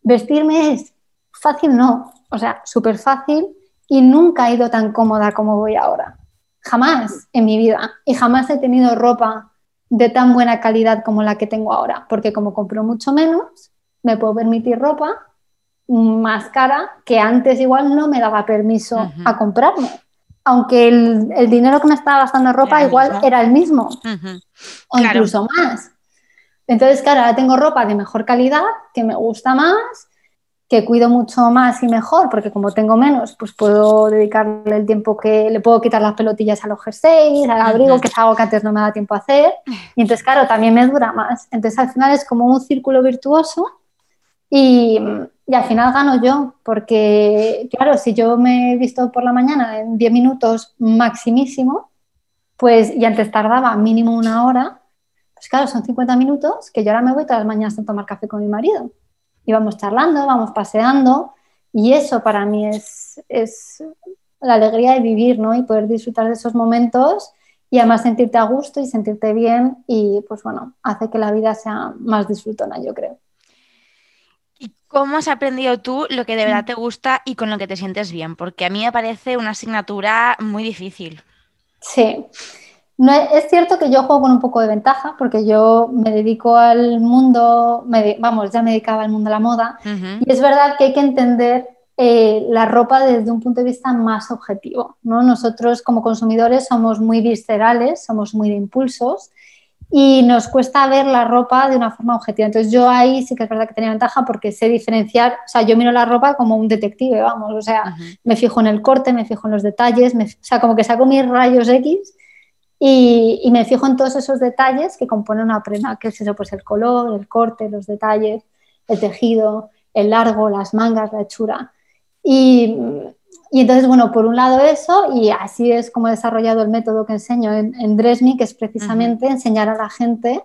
vestirme es fácil no. O sea súper fácil y nunca he ido tan cómoda como voy ahora. Jamás en mi vida. Y jamás he tenido ropa de tan buena calidad como la que tengo ahora porque como compro mucho menos me puedo permitir ropa más cara que antes igual no me daba permiso a comprarme. Aunque el, dinero que me estaba gastando en ropa igual era el mismo. O incluso más. Entonces, claro, ahora tengo ropa de mejor calidad, que me gusta más, que cuido mucho más y mejor, porque como tengo menos, pues puedo dedicarle el tiempo que le puedo quitar las pelotillas a los jerseys, al abrigo, que es algo que antes no me da tiempo a hacer. Y entonces, claro, también me dura más. Entonces, al final es como un círculo virtuoso y, al final gano yo, porque claro, si yo me he visto por la mañana en 10 minutos maximísimo, pues y antes tardaba mínimo una hora, pues claro, son 50 minutos que yo ahora me voy todas las mañanas a tomar café con mi marido. Y vamos charlando, vamos paseando, y eso para mí es, es la alegría de vivir, ¿no? Y poder disfrutar de esos momentos y además sentirte a gusto y sentirte bien y pues bueno, hace que la vida sea más disfrutona, yo creo. ¿Y cómo has aprendido tú lo que de verdad te gusta y con lo que te sientes bien? Porque a mí me parece una asignatura muy difícil. Sí. No, es cierto que yo juego con un poco de ventaja porque yo me dedico al mundo, vamos, ya me dedicaba al mundo de la moda y es verdad que hay que entender eh, la ropa desde un punto de vista más objetivo. ¿no? Nosotros como consumidores somos muy viscerales, somos muy de impulsos y nos cuesta ver la ropa de una forma objetiva. Entonces yo ahí sí que es verdad que tenía ventaja porque sé diferenciar, o sea, yo miro la ropa como un detective, vamos, o sea, me fijo en el corte, me fijo en los detalles, o sea, como que saco mis rayos X y, y, me fijo en todos esos detalles que componen una prenda, que es eso, pues el color, el corte, los detalles, el tejido, el largo, las mangas, la hechura. Y, y entonces, bueno, por un lado eso, y así es como he desarrollado el método que enseño en, en Dresme, que es precisamente enseñar a la gente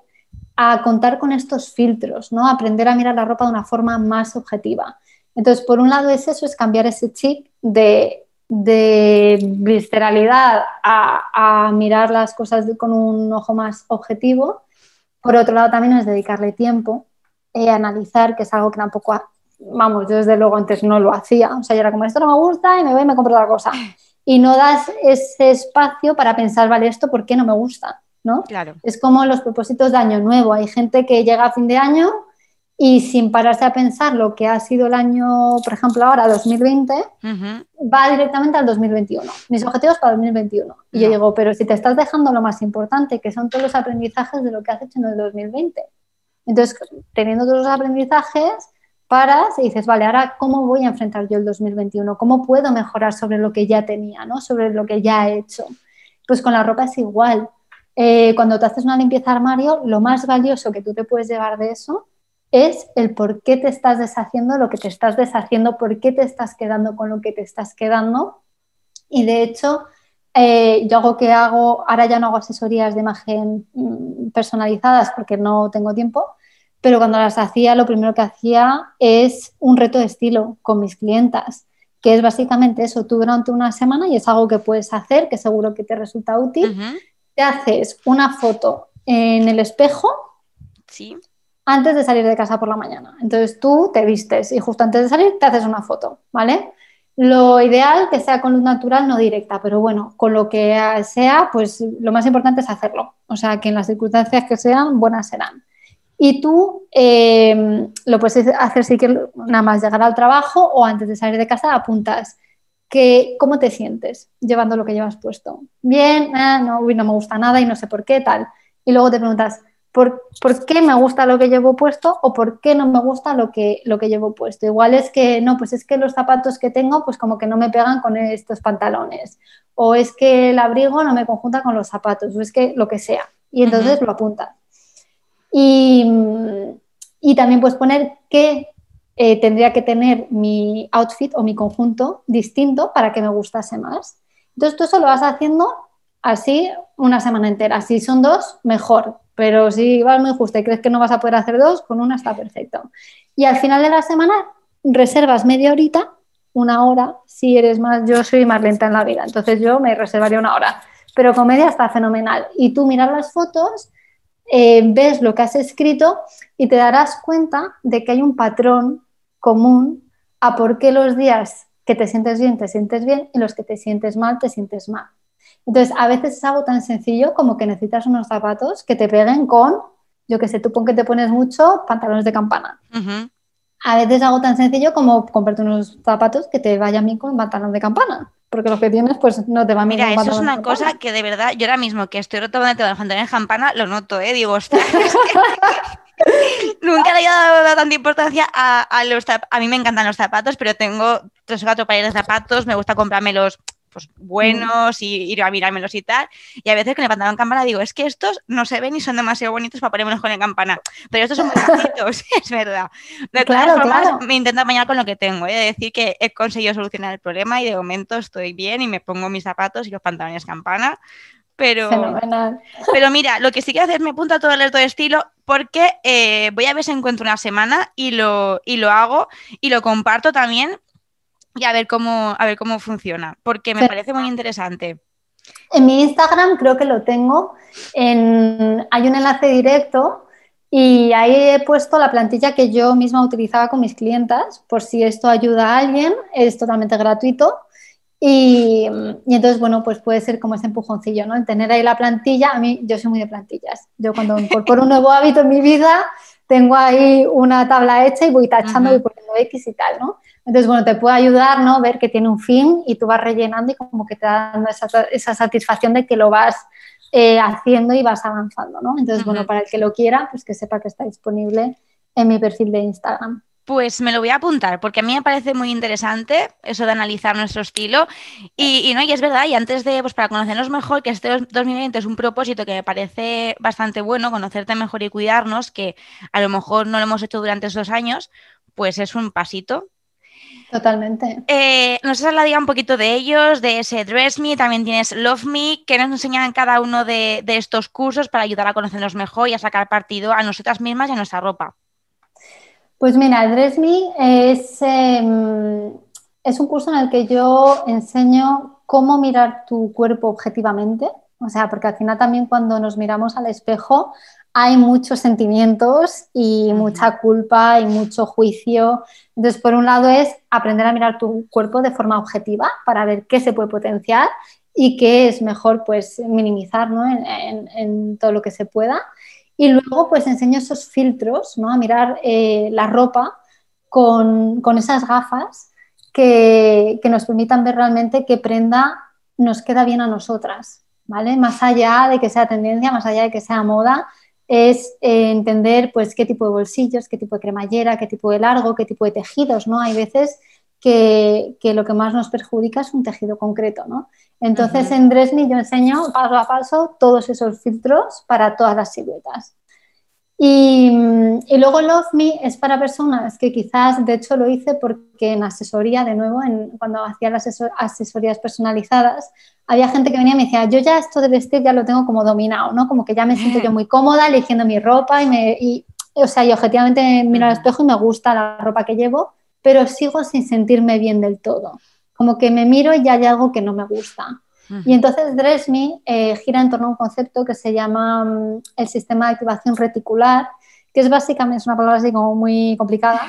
a contar con estos filtros, ¿no? Aprender a mirar la ropa de una forma más objetiva. Entonces, por un lado es eso, es cambiar ese chip de, de visceralidad a, a, mirar las cosas con un ojo más objetivo. Por otro lado, también es dedicarle tiempo, eh, analizar, que es algo que tampoco vamos, yo desde luego antes no lo hacía, o sea, yo era como, esto no me gusta y me voy y me compro otra cosa. Y no das ese espacio para pensar, vale, esto, ¿por qué no me gusta? ¿no? Claro. Es como los propósitos de año nuevo. Hay gente que llega a fin de año y sin pararse a pensar lo que ha sido el año, por ejemplo, ahora 2020, va directamente al 2021. Mis objetivos para 2021. Y yo digo, pero si te estás dejando lo más importante, que son todos los aprendizajes de lo que has hecho en el 2020. Entonces, teniendo todos los aprendizajes, paras y dices, vale, ahora cómo voy a enfrentar yo el 2021, cómo puedo mejorar sobre lo que ya tenía, ¿no? sobre lo que ya he hecho. Pues con la ropa es igual. Eh, cuando te haces una limpieza armario, lo más valioso que tú te puedes llevar de eso es el por qué te estás deshaciendo lo que te estás deshaciendo, por qué te estás quedando con lo que te estás quedando. Y de hecho, eh, yo hago que hago, ahora ya no hago asesorías de imagen mm, personalizadas porque no tengo tiempo, pero cuando las hacía lo primero que hacía es un reto de estilo con mis clientas, que es básicamente eso, tú durante una semana y es algo que puedes hacer, que seguro que te resulta útil, te haces una foto en el espejo ¿Sí? Antes de salir de casa por la mañana. Entonces tú te vistes y justo antes de salir te haces una foto, ¿vale? Lo ideal que sea con luz natural, no directa, pero bueno, con lo que sea, pues lo más importante es hacerlo. O sea, que en las circunstancias que sean, buenas serán. Y tú eh, lo puedes hacer si quieres nada más llegar al trabajo o antes de salir de casa apuntas que, cómo te sientes llevando lo que llevas puesto. Bien, ah, no, no me gusta nada y no sé por qué, tal. Y luego te preguntas, ¿por, ¿por, qué me gusta lo que llevo puesto o por qué no me gusta lo que, lo que llevo puesto? Igual es que, no, pues es que los zapatos que tengo pues como que no me pegan con estos pantalones o es que el abrigo no me conjunta con los zapatos o es que lo que sea. Y entonces lo apuntas. Y, y también puedes poner qué eh, tendría que tener mi outfit o mi conjunto distinto para que me gustase más. Entonces, tú eso lo vas haciendo así una semana entera. Si son dos, mejor. Pero si vas muy justo y crees que no vas a poder hacer dos, con una está perfecto. Y al final de la semana reservas media horita, una hora, si eres más, yo soy más lenta en la vida, entonces yo me reservaría una hora. Pero con media está fenomenal. Y tú miras las fotos eh, ves lo que has escrito y te darás cuenta de que hay un patrón común a por qué los días que te sientes bien te sientes bien y los que te sientes mal te sientes mal. Entonces, a veces es algo tan sencillo como que necesitas unos zapatos que te peguen con, yo que sé, tú pon que te pones mucho pantalones de campana. A veces es algo tan sencillo como comprarte unos zapatos que te vayan bien con pantalones de campana porque lo que tienes pues no te va a mirar. Mira, eso es una cosa que de verdad, yo ahora mismo que estoy retomando el pantalón de campana, lo noto, ¿eh? Digo, ostras, Nunca le he dado tanta importancia a, a los A mí me encantan los zapatos, pero tengo tres o cuatro pares de zapatos, me gusta comprármelos pues, buenos y ir a mirármelos y tal. Y a veces con el pantalón campana digo, es que estos no se ven y son demasiado bonitos para ponérmelos con el campana. Pero estos son muy bonitos, es verdad. De todas formas, me intento apañar con lo que tengo. He de decir que he conseguido solucionar el problema y de momento estoy bien y me pongo mis zapatos y los pantalones campana. Pero, pero mira, lo que sí que hacer me apunta a todo el resto de estilo porque eh, voy a ver si encuentro una semana y lo, y lo hago y lo comparto también y a ver cómo, a ver cómo funciona, porque me parece muy interesante. En mi Instagram creo que lo tengo. En, hay un enlace directo Y ahí he puesto la plantilla que yo misma utilizaba con mis clientas, por si esto ayuda a alguien, es totalmente gratuito. Y, entonces, bueno, pues puede ser como ese empujoncillo, ¿no? El tener ahí la plantilla, a mí, yo soy muy de plantillas. Yo cuando incorporo un nuevo hábito en mi vida, tengo ahí una tabla hecha y voy tachando y poniendo X y tal, ¿no? Entonces, bueno, te puede ayudar, ¿no? Ver que tiene un fin y tú vas rellenando y como que te da dando esa, esa satisfacción de que lo vas eh, haciendo y vas avanzando, ¿no? Entonces, bueno, para el que lo quiera, pues que sepa que está disponible en mi perfil de Instagram. Pues me lo voy a apuntar, porque a mí me parece muy interesante eso de analizar nuestro estilo. Y, no, y es verdad, y antes de, pues para conocernos mejor, que este 2020 es un propósito que me parece bastante bueno, conocerte mejor y cuidarnos, que a lo mejor no lo hemos hecho durante esos años, pues es un pasito Totalmente. Eh, nos has hablado un poquito de ellos, de ese Dress Me, también tienes Love Me, que nos enseñan cada uno de, estos cursos para ayudar a conocernos mejor y a sacar partido a nosotras mismas y a nuestra ropa. Pues mira, Dress Me es, em, es un curso en el que yo enseño cómo mirar tu cuerpo objetivamente, o sea, porque al final también cuando nos miramos al espejo hay muchos sentimientos y mucha culpa y mucho juicio. Entonces, por un lado es aprender a mirar tu cuerpo de forma objetiva para ver qué se puede potenciar y qué es mejor pues minimizar en, todo lo que se pueda. Y luego pues enseño esos filtros, ¿no? a mirar eh, la ropa con, esas gafas que, que nos permitan ver realmente qué prenda nos queda bien a nosotras. ¿Vale? Más allá de que sea tendencia, más allá de que sea moda, es eh, entender pues qué tipo de bolsillos, qué tipo de cremallera, qué tipo de largo, qué tipo de tejidos, ¿no? Hay veces que, lo que más nos perjudica es un tejido concreto, ¿no? Entonces en Dresme yo enseño paso a paso todos esos filtros para todas las siluetas. Y, luego Love Me es para personas que quizás, de hecho lo hice porque en asesoría, de nuevo, en, cuando hacía las asesorías personalizadas, había gente que venía y me decía, yo ya esto de vestir ya lo tengo como dominado, ¿no? Como que ya me siento yo muy cómoda eligiendo mi ropa y, me, y o sea, y objetivamente miro al espejo y me gusta la ropa que llevo, pero sigo sin sentirme bien del todo. Como que me miro y ya hay algo que no me gusta. Y entonces Dress Me eh, gira en torno a un concepto que se llama mm, el sistema de activación reticular, que es básicamente, es una palabra así como muy complicada,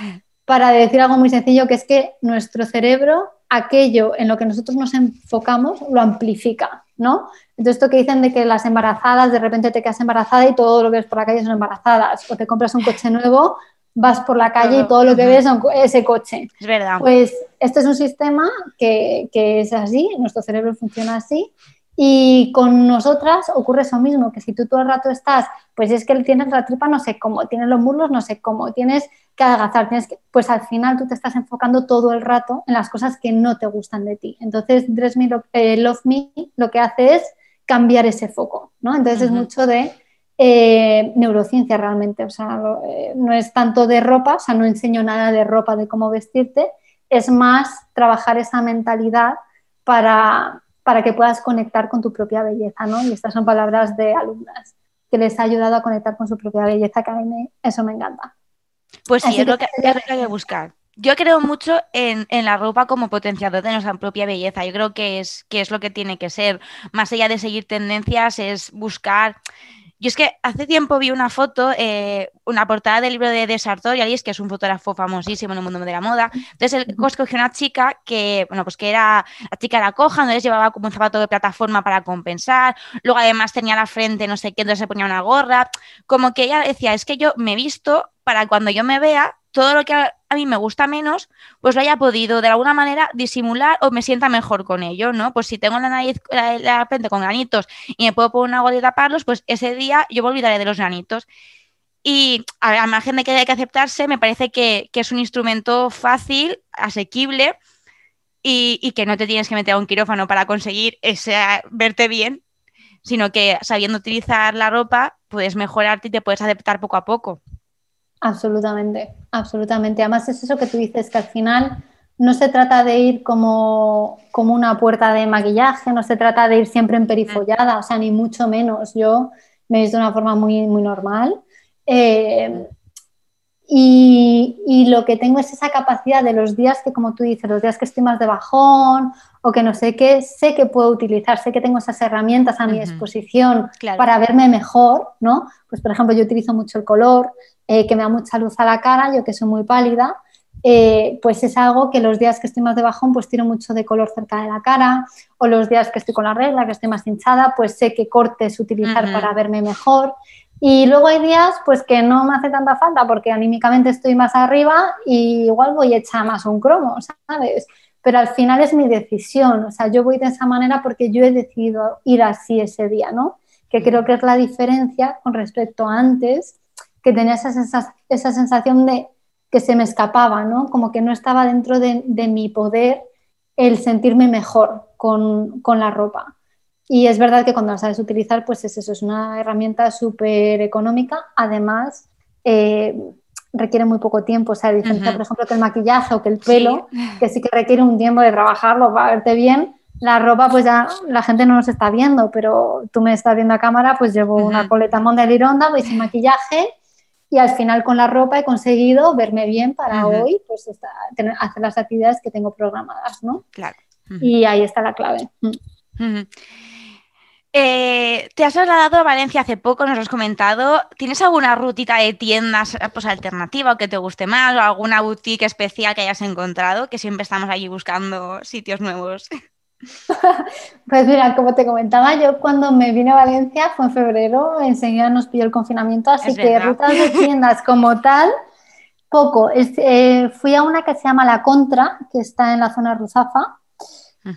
para decir algo muy sencillo, que es que nuestro cerebro, aquello en lo que nosotros nos enfocamos, lo amplifica, ¿no? Entonces esto que dicen de que las embarazadas, de repente te quedas embarazada y todo lo que ves por la calle son embarazadas, o te compras un coche nuevo vas por la calle y todo lo que ves es ese coche. Es verdad. Pues este es un sistema que, que, es así, nuestro cerebro funciona así. Y con nosotras ocurre eso mismo, que si tú todo el rato estás, pues es que tienes la tripa no sé cómo, tienes los muslos no sé cómo, tienes que adelgazar, tienes que, pues al final tú te estás enfocando todo el rato en las cosas que no te gustan de ti. Entonces, Dress Me, eh, Love Me lo que hace es cambiar ese foco, ¿no? Entonces es mucho de eh, neurociencia realmente, o sea, eh, no es tanto de ropa, o sea, no enseño nada de ropa, de cómo vestirte, es más trabajar esa mentalidad para, para que puedas conectar con tu propia belleza, ¿no? Y estas son palabras de alumnas que les ha ayudado a conectar con su propia belleza, que a mí eso me encanta. Pues sí, es, lo que, hay que buscar. Yo creo mucho en, en, la ropa como potenciador de nuestra propia belleza. Yo creo que es, que es lo que tiene que ser. Más allá de seguir tendencias, es buscar yo es que hace tiempo vi una foto, eh, una portada del libro de, de Sartorialis, que es un fotógrafo famosísimo en el mundo de la moda. Entonces, él escogió una chica que, bueno, pues que era, la chica era coja, entonces llevaba como un zapato de plataforma para compensar. Luego, además, tenía la frente, no sé qué, entonces se ponía una gorra. Como que ella decía, es que yo me visto para cuando yo me vea, todo lo que a, mí me gusta menos, pues lo haya podido de alguna manera disimular o me sienta mejor con ello, ¿no? Pues si tengo la nariz, la, frente con granitos y me puedo poner una gorra y taparlos, pues ese día yo me olvidaré de los granitos. Y a, margen de que hay que aceptarse, me parece que, es un instrumento fácil, asequible y, que no te tienes que meter a un quirófano para conseguir ese, verte bien, sino que sabiendo utilizar la ropa puedes mejorarte y te puedes aceptar poco a poco. Absolutamente, absolutamente. Además es eso que tú dices, que al final no se trata de ir como, como una puerta de maquillaje, no se trata de ir siempre en perifollada, o sea, ni mucho menos. Yo me he visto de una forma muy, muy normal. Eh, Y, lo que tengo es esa capacidad de los días que, como tú dices, los días que estoy más de bajón o que no sé qué, sé que puedo utilizar, sé que tengo esas herramientas a mi disposición para verme mejor, ¿no? Pues, por ejemplo, yo utilizo mucho el color, eh, que me da mucha luz a la cara, yo que soy muy pálida, eh, pues es algo que los días que estoy más de bajón, pues tiro mucho de color cerca de la cara, o los días que estoy con la regla, que estoy más hinchada, pues sé qué cortes utilizar para verme mejor. Y luego hay días pues que no me hace tanta falta porque anímicamente estoy más arriba y igual voy hecha más un cromo, ¿sabes? Pero al final es mi decisión, o sea, yo voy de esa manera porque yo he decidido ir así ese día, ¿no? Que creo que es la diferencia con respecto a antes, que tenía esa, esa sensación de que se me escapaba, ¿no? Como que no estaba dentro de, de mi poder el sentirme mejor con, con la ropa. Y es verdad que cuando la sabes utilizar, pues es eso, es una herramienta súper económica. Además, eh, requiere muy poco tiempo. O sea, diferencia, por ejemplo, que el maquillaje o que el pelo, que sí que requiere un tiempo de trabajarlo para verte bien. La ropa, pues ya la gente no nos está viendo, pero tú me estás viendo a cámara, pues llevo una coleta de Lironda, voy sin maquillaje y al final con la ropa he conseguido verme bien para hoy, pues hacer las actividades que tengo programadas, ¿no? Claro. Y ahí está la clave. Eh, te has trasladado a Valencia hace poco, nos has comentado. ¿Tienes alguna rutita de tiendas pues, alternativa o que te guste más? ¿O alguna boutique especial que hayas encontrado? Que siempre estamos allí buscando sitios nuevos. Pues mira, como te comentaba, yo cuando me vine a Valencia fue en febrero, enseguida nos pilló el confinamiento, así que rutas de tiendas como tal, poco. Eh, fui a una que se llama La Contra, que está en la zona Ruzafa,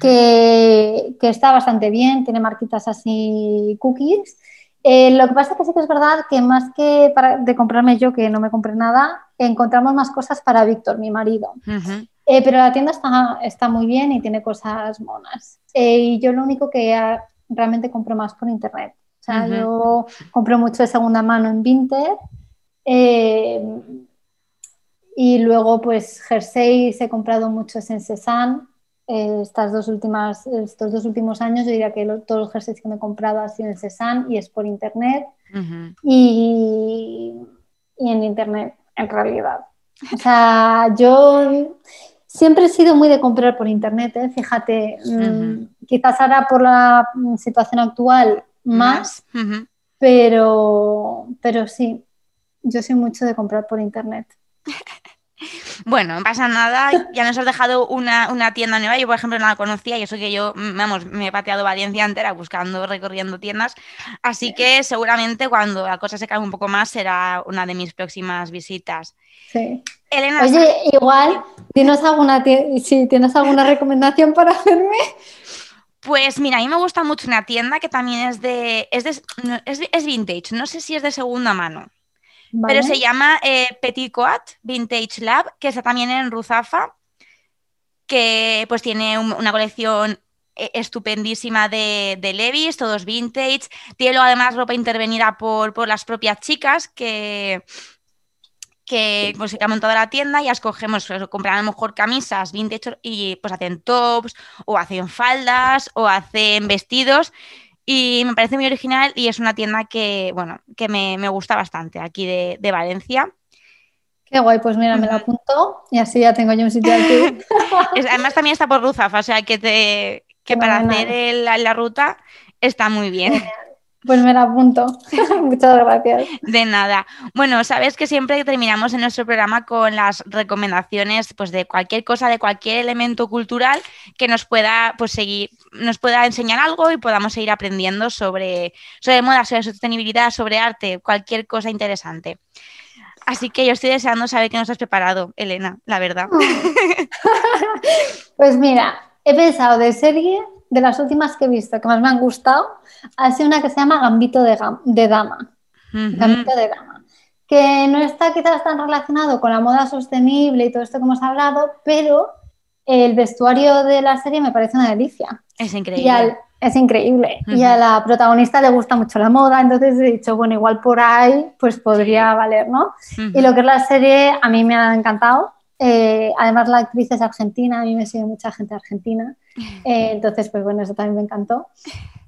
que, está bastante bien, tiene marquitas así cookies. Eh, lo que pasa es que sí que es verdad que más que para, de comprarme yo, que no me compré nada, encontramos más cosas para Víctor, mi marido. Eh, pero la tienda está, está, muy bien y tiene cosas monas. Eh, y yo lo único que realmente compro más por internet. O sea, yo compro mucho de segunda mano en Vinted. y luego, pues, jerseys he comprado muchos en Cezanne eh, estas dos últimas, estos dos últimos años, yo diría que todos los jerseys que me he comprado han sido en Cezanne y es por internet y, y, en internet, en realidad. O sea, yo siempre he sido muy de comprar por internet, ¿eh? fíjate, mm, quizás ahora por la situación actual más, pero, pero sí, yo soy mucho de comprar por internet. Bueno, no pasa nada, ya nos has dejado una, tienda nueva, yo por ejemplo no la conocía y eso que yo, mm, vamos, me he pateado Valencia entera buscando, recorriendo tiendas, así que seguramente cuando la cosa se cae un poco más será una de mis próximas visitas. Sí. Oye, igual, ¿tienes alguna, si tienes alguna recomendación para hacerme? Pues mira, a mí me gusta mucho una tienda que también es de, es, de, es vintage, no sé si es de segunda mano. Pero se llama eh, Petit Coat Vintage Lab, que está también en Ruzafa, que pues tiene una colección eh, estupendísima de, de, Levis, todos vintage. Tiene además ropa intervenida por, por las propias chicas que, que, pues, ha montado la tienda y escogemos, pues, comprar a lo mejor camisas vintage y pues hacen tops o hacen faldas o hacen vestidos y me parece muy original y es una tienda que, bueno, que me, gusta bastante aquí de, Valencia. Qué guay, pues mira, me la apunto y así ya tengo yo un sitio aquí. además también está por Ruzafa, o sea que, te, que para hacer la, ruta está muy bien. Pues me la apunto. Muchas gracias. De nada. Bueno, sabes que siempre terminamos en nuestro programa con las recomendaciones pues, de cualquier cosa, de cualquier elemento cultural que nos pueda pues, seguir, nos pueda enseñar algo y podamos seguir aprendiendo sobre, sobre moda, sobre sostenibilidad, sobre arte, cualquier cosa interesante. Así que yo estoy deseando saber qué nos has preparado, Elena, la verdad. Pues mira, he pensado de serie de las últimas que he visto que más me han gustado ha sido una que se llama Gambito de, Dama. Gambito de Dama. Que no está quizás tan relacionado con la moda sostenible y todo esto que hemos hablado, pero el vestuario de la serie me parece una delicia. Es increíble. es increíble. Y a la protagonista le gusta mucho la moda, entonces he dicho, bueno, igual por ahí pues podría valer, ¿no? Y lo que es la serie a mí me ha encantado. Eh, además, la actriz es argentina, a mí me sigue mucha gente argentina. Eh, entonces, pues bueno, eso también me encantó.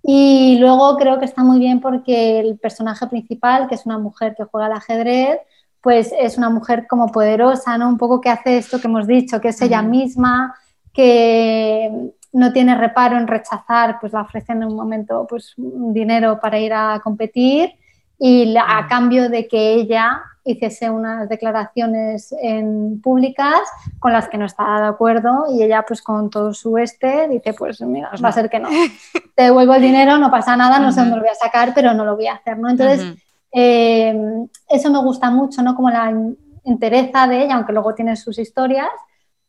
Y luego creo que está muy bien porque el personaje principal, que es una mujer que juega al ajedrez, pues es una mujer como poderosa, ¿no? Un poco que hace esto que hemos dicho, que es ella misma, que no tiene reparo en rechazar, pues la ofrecen en un momento pues dinero para ir a competir y a cambio de que ella hiciese unas declaraciones en públicas con las que no estaba de acuerdo y ella pues con todo su este dice pues mira, va a ser que no, te devuelvo el dinero, no pasa nada, no sé dónde lo voy a sacar, pero no lo voy a hacer, ¿no? Entonces, eh, eso me gusta mucho, ¿no? Como la entereza de ella, aunque luego tiene sus historias,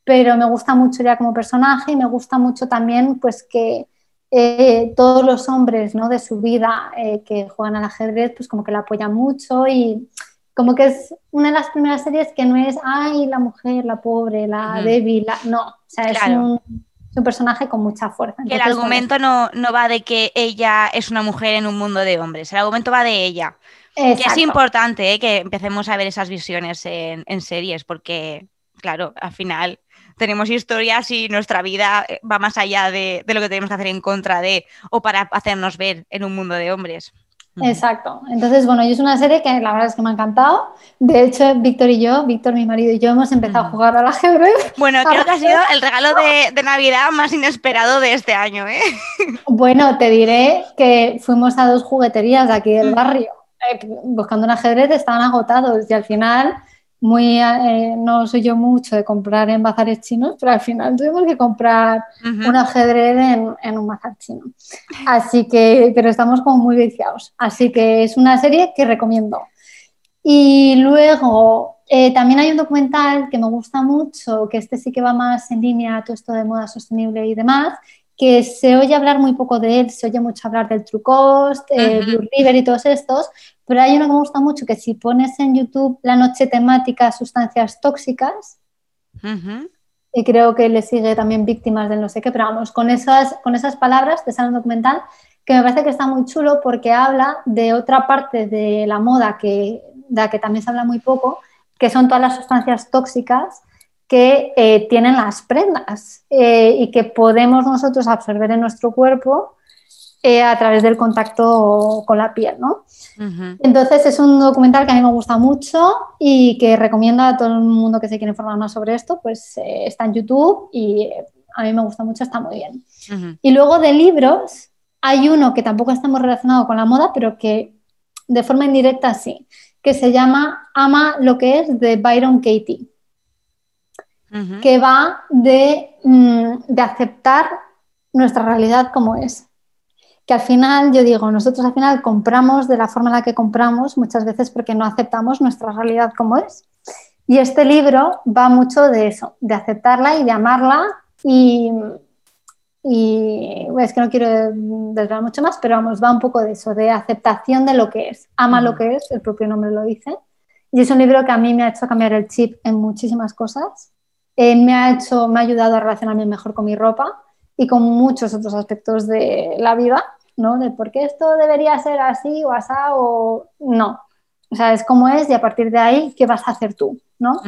pero me gusta mucho ya como personaje y me gusta mucho también pues que eh, todos los hombres ¿no? de su vida eh, que juegan al ajedrez pues como que la apoyan mucho y como que es una de las primeras series que no es, ay, la mujer, la pobre, la débil, no, o sea, es, un, personaje con mucha fuerza. el argumento no, no, va de que ella es una mujer en un mundo de hombres, el argumento va de ella. Que es importante ¿eh? que empecemos a ver esas visiones en, en series, porque, claro, al final tenemos historias y nuestra vida eh, va más allá de, de, lo que tenemos que hacer en contra de o para hacernos ver en un mundo de hombres. Exacto. Entonces, bueno, yo es una serie que la verdad es que me ha encantado. De hecho, Víctor y yo, Víctor, mi marido y yo, hemos empezado a jugar al ajedrez. Bueno, creo que ha sido el regalo de, Navidad más inesperado de este año, ¿eh? Bueno, te diré que fuimos a dos jugueterías de aquí del barrio eh, buscando un ajedrez, estaban agotados y al final muy, eh, no soy yo mucho de comprar en bazares chinos, pero al final tuvimos que comprar un ajedrez en, un bazar chino. Así que, pero estamos como muy viciados. Así que es una serie que recomiendo. Y luego eh, también hay un documental que me gusta mucho, que este sí que va más en línea a todo esto de moda sostenible y demás, que se oye hablar muy poco de él, se oye mucho hablar del True Cost, eh, Blue River y todos estos, pero hay uno que me gusta mucho, que si pones en YouTube la noche temática sustancias tóxicas, y creo que le sigue también víctimas del no sé qué, pero vamos, con esas, con esas palabras te sale un documental que me parece que está muy chulo porque habla de otra parte de la moda que, de la que también se habla muy poco, que son todas las sustancias tóxicas que eh, tienen las prendas eh, y que podemos nosotros absorber en nuestro cuerpo eh, a través del contacto con la piel, ¿no? Entonces es un documental que a mí me gusta mucho y que recomiendo a todo el mundo que se quiere informar más sobre esto, pues está en YouTube y a mí me gusta mucho, está muy bien. Y luego de libros, hay uno que tampoco está muy relacionado con la moda, pero que de forma indirecta sí, que se llama Ama lo que es de Byron Katie que va mm, de, aceptar nuestra realidad como es. Que al final, yo digo, nosotros al final compramos de la forma en la que compramos muchas veces porque no aceptamos nuestra realidad como es. Y este libro va mucho de eso, de aceptarla y de amarla y, y es que no quiero desvelar mucho más, pero vamos, va un poco de eso, de aceptación de lo que es. Ama lo que es, el propio nombre lo dice. Y es un libro que a mí me ha hecho cambiar el chip en muchísimas cosas eh, me, ha hecho, me ha ayudado a relacionarme mejor con mi ropa y con muchos otros aspectos de la vida, ¿no? De por qué esto debería ser así o así o no. O sea, es como es y a partir de ahí, ¿qué vas a hacer tú? ¿no?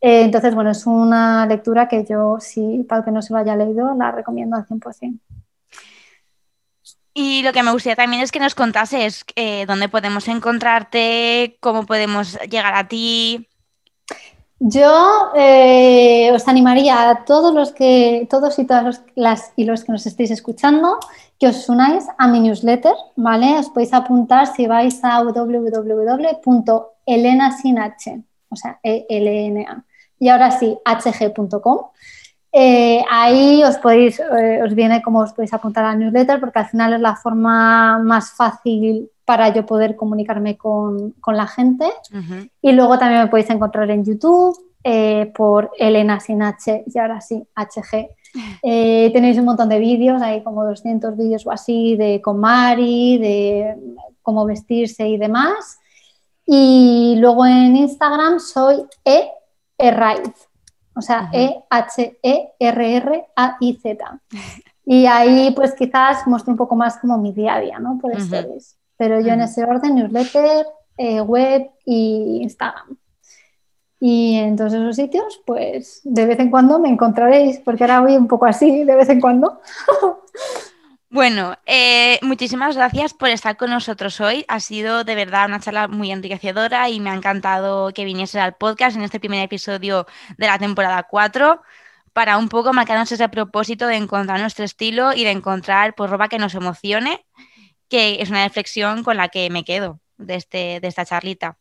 Eh, entonces, bueno, es una lectura que yo, sí, para el que no se lo haya leído, la recomiendo al 100%. Y lo que me gustaría también es que nos contases eh, dónde podemos encontrarte, cómo podemos llegar a ti. Yo eh, os animaría a todos los que, todos y todas los, las y los que nos estéis escuchando, que os unáis a mi newsletter, ¿vale? Os podéis apuntar si vais a www.elenasinh, o sea, e l y ahora sí, hg.com. Eh, ahí os podéis, eh, os viene cómo os podéis apuntar a la newsletter, porque al final es la forma más fácil para yo poder comunicarme con, la gente. Y luego también me podéis encontrar en YouTube eh, por Elena sin H y ahora sí, HG. Eh, tenéis un montón de vídeos, hay como 200 vídeos o así de con Mari, de cómo vestirse y demás. Y luego en Instagram soy E. Erraiz, o sea, E-H-E-R-R-A-I-Z. Y ahí pues quizás muestro un poco más como mi día a día, ¿no? Por uh pero yo en ese orden, newsletter, eh, web y Instagram. Y en todos esos sitios, pues de vez en cuando me encontraréis, porque ahora voy un poco así, de vez en cuando. Bueno, eh, muchísimas gracias por estar con nosotros hoy. Ha sido de verdad una charla muy enriquecedora y me ha encantado que vinieses al podcast en este primer episodio de la temporada 4 para un poco marcarnos ese propósito de encontrar nuestro estilo y de encontrar pues, ropa que nos emocione, que es una reflexión con la que me quedo de, este, de esta charlita.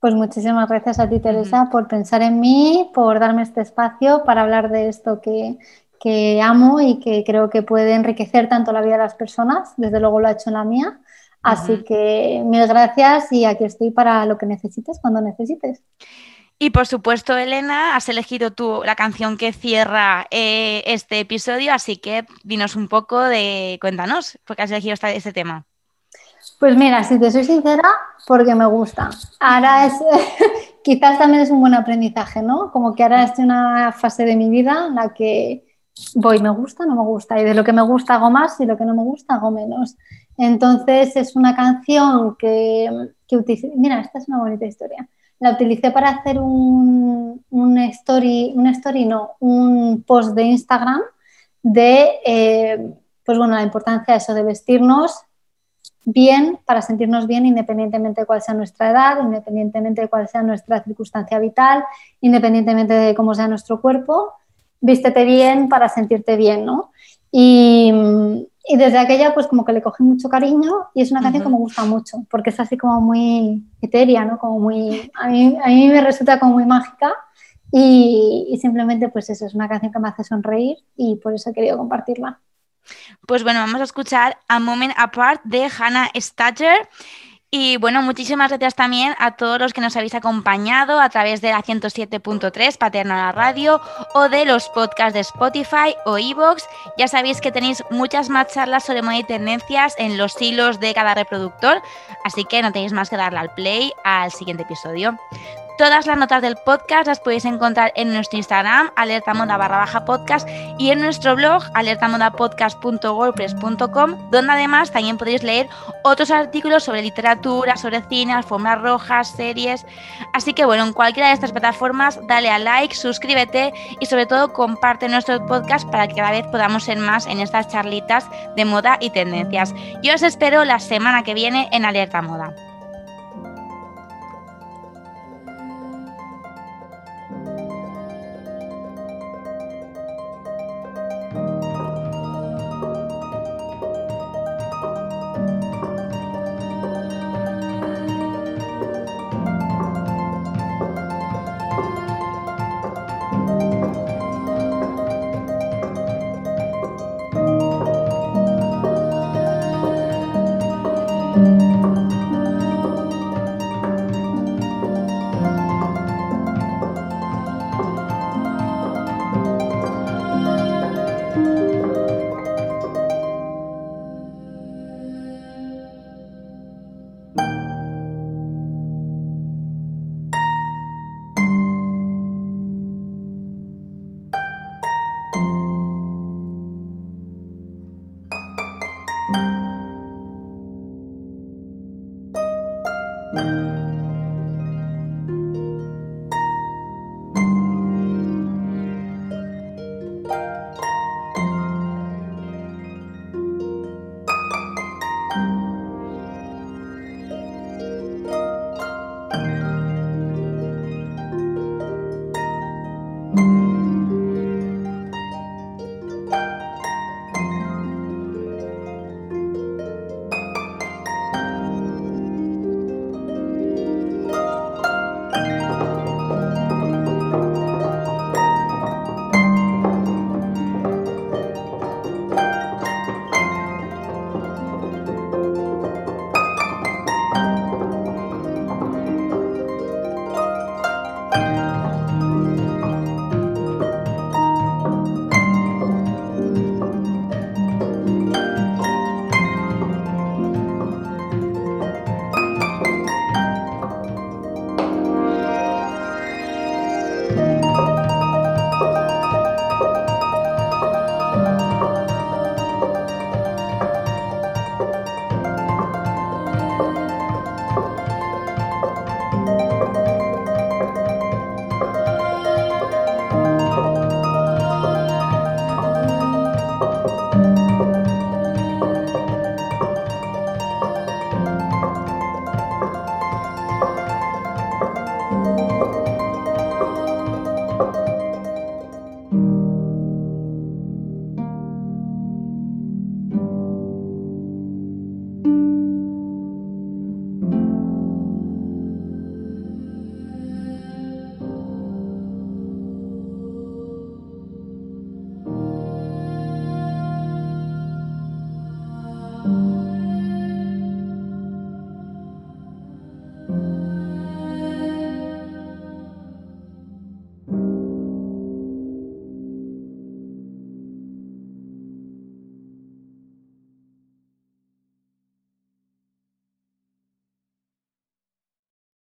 Pues muchísimas gracias a ti, Teresa, por pensar en mí, por darme este espacio para hablar de esto que, que amo y que creo que puede enriquecer tanto la vida de las personas, desde luego lo ha hecho en la mía. Así que mil gracias y aquí estoy para lo que necesites cuando necesites. Y por supuesto, Elena, has elegido tú la canción que cierra eh, este episodio, así que dinos un poco de, cuéntanos, por qué has elegido este tema. Pues mira, si te soy sincera, porque me gusta. Ahora es, quizás también es un buen aprendizaje, ¿no? Como que ahora estoy en una fase de mi vida en la que voy, me gusta, no me gusta, y de lo que me gusta hago más y lo que no me gusta hago menos. Entonces es una canción que, que mira, esta es una bonita historia. La utilicé para hacer un, un story, un story no, un post de Instagram de, eh, pues bueno, la importancia de eso, de vestirnos bien para sentirnos bien independientemente de cuál sea nuestra edad, independientemente de cuál sea nuestra circunstancia vital, independientemente de cómo sea nuestro cuerpo vístete bien para sentirte bien, ¿no? Y, desde aquella pues como que le cogí mucho cariño y es una canción que me gusta mucho porque es así como muy etérea, ¿no? Como muy, a mí, a mí me resulta como muy mágica y, y, simplemente pues eso, es una canción que me hace sonreír y por eso he querido compartirla. Pues bueno, vamos a escuchar A Moment Apart de Hannah Stager. Y bueno, muchísimas gracias también a todos los que nos habéis acompañado a través de la 107.3 Paterna la Radio o de los podcasts de Spotify o Evox. Ya sabéis que tenéis muchas más charlas sobre moda y tendencias en los hilos de cada reproductor, así que no tenéis más que darle al play al siguiente episodio. Todas las notas del podcast las podéis encontrar en nuestro Instagram, alertamoda barra baja podcast, y en nuestro blog, alertamodapodcast.wordpress.com, donde además también podéis leer otros artículos sobre literatura, sobre cine, alfombras rojas, series. Así que bueno, en cualquiera de estas plataformas, dale a like, suscríbete y sobre todo comparte nuestro podcast para que cada vez podamos ser más en estas charlitas de moda y tendencias. Yo os espero la semana que viene en Alerta Moda.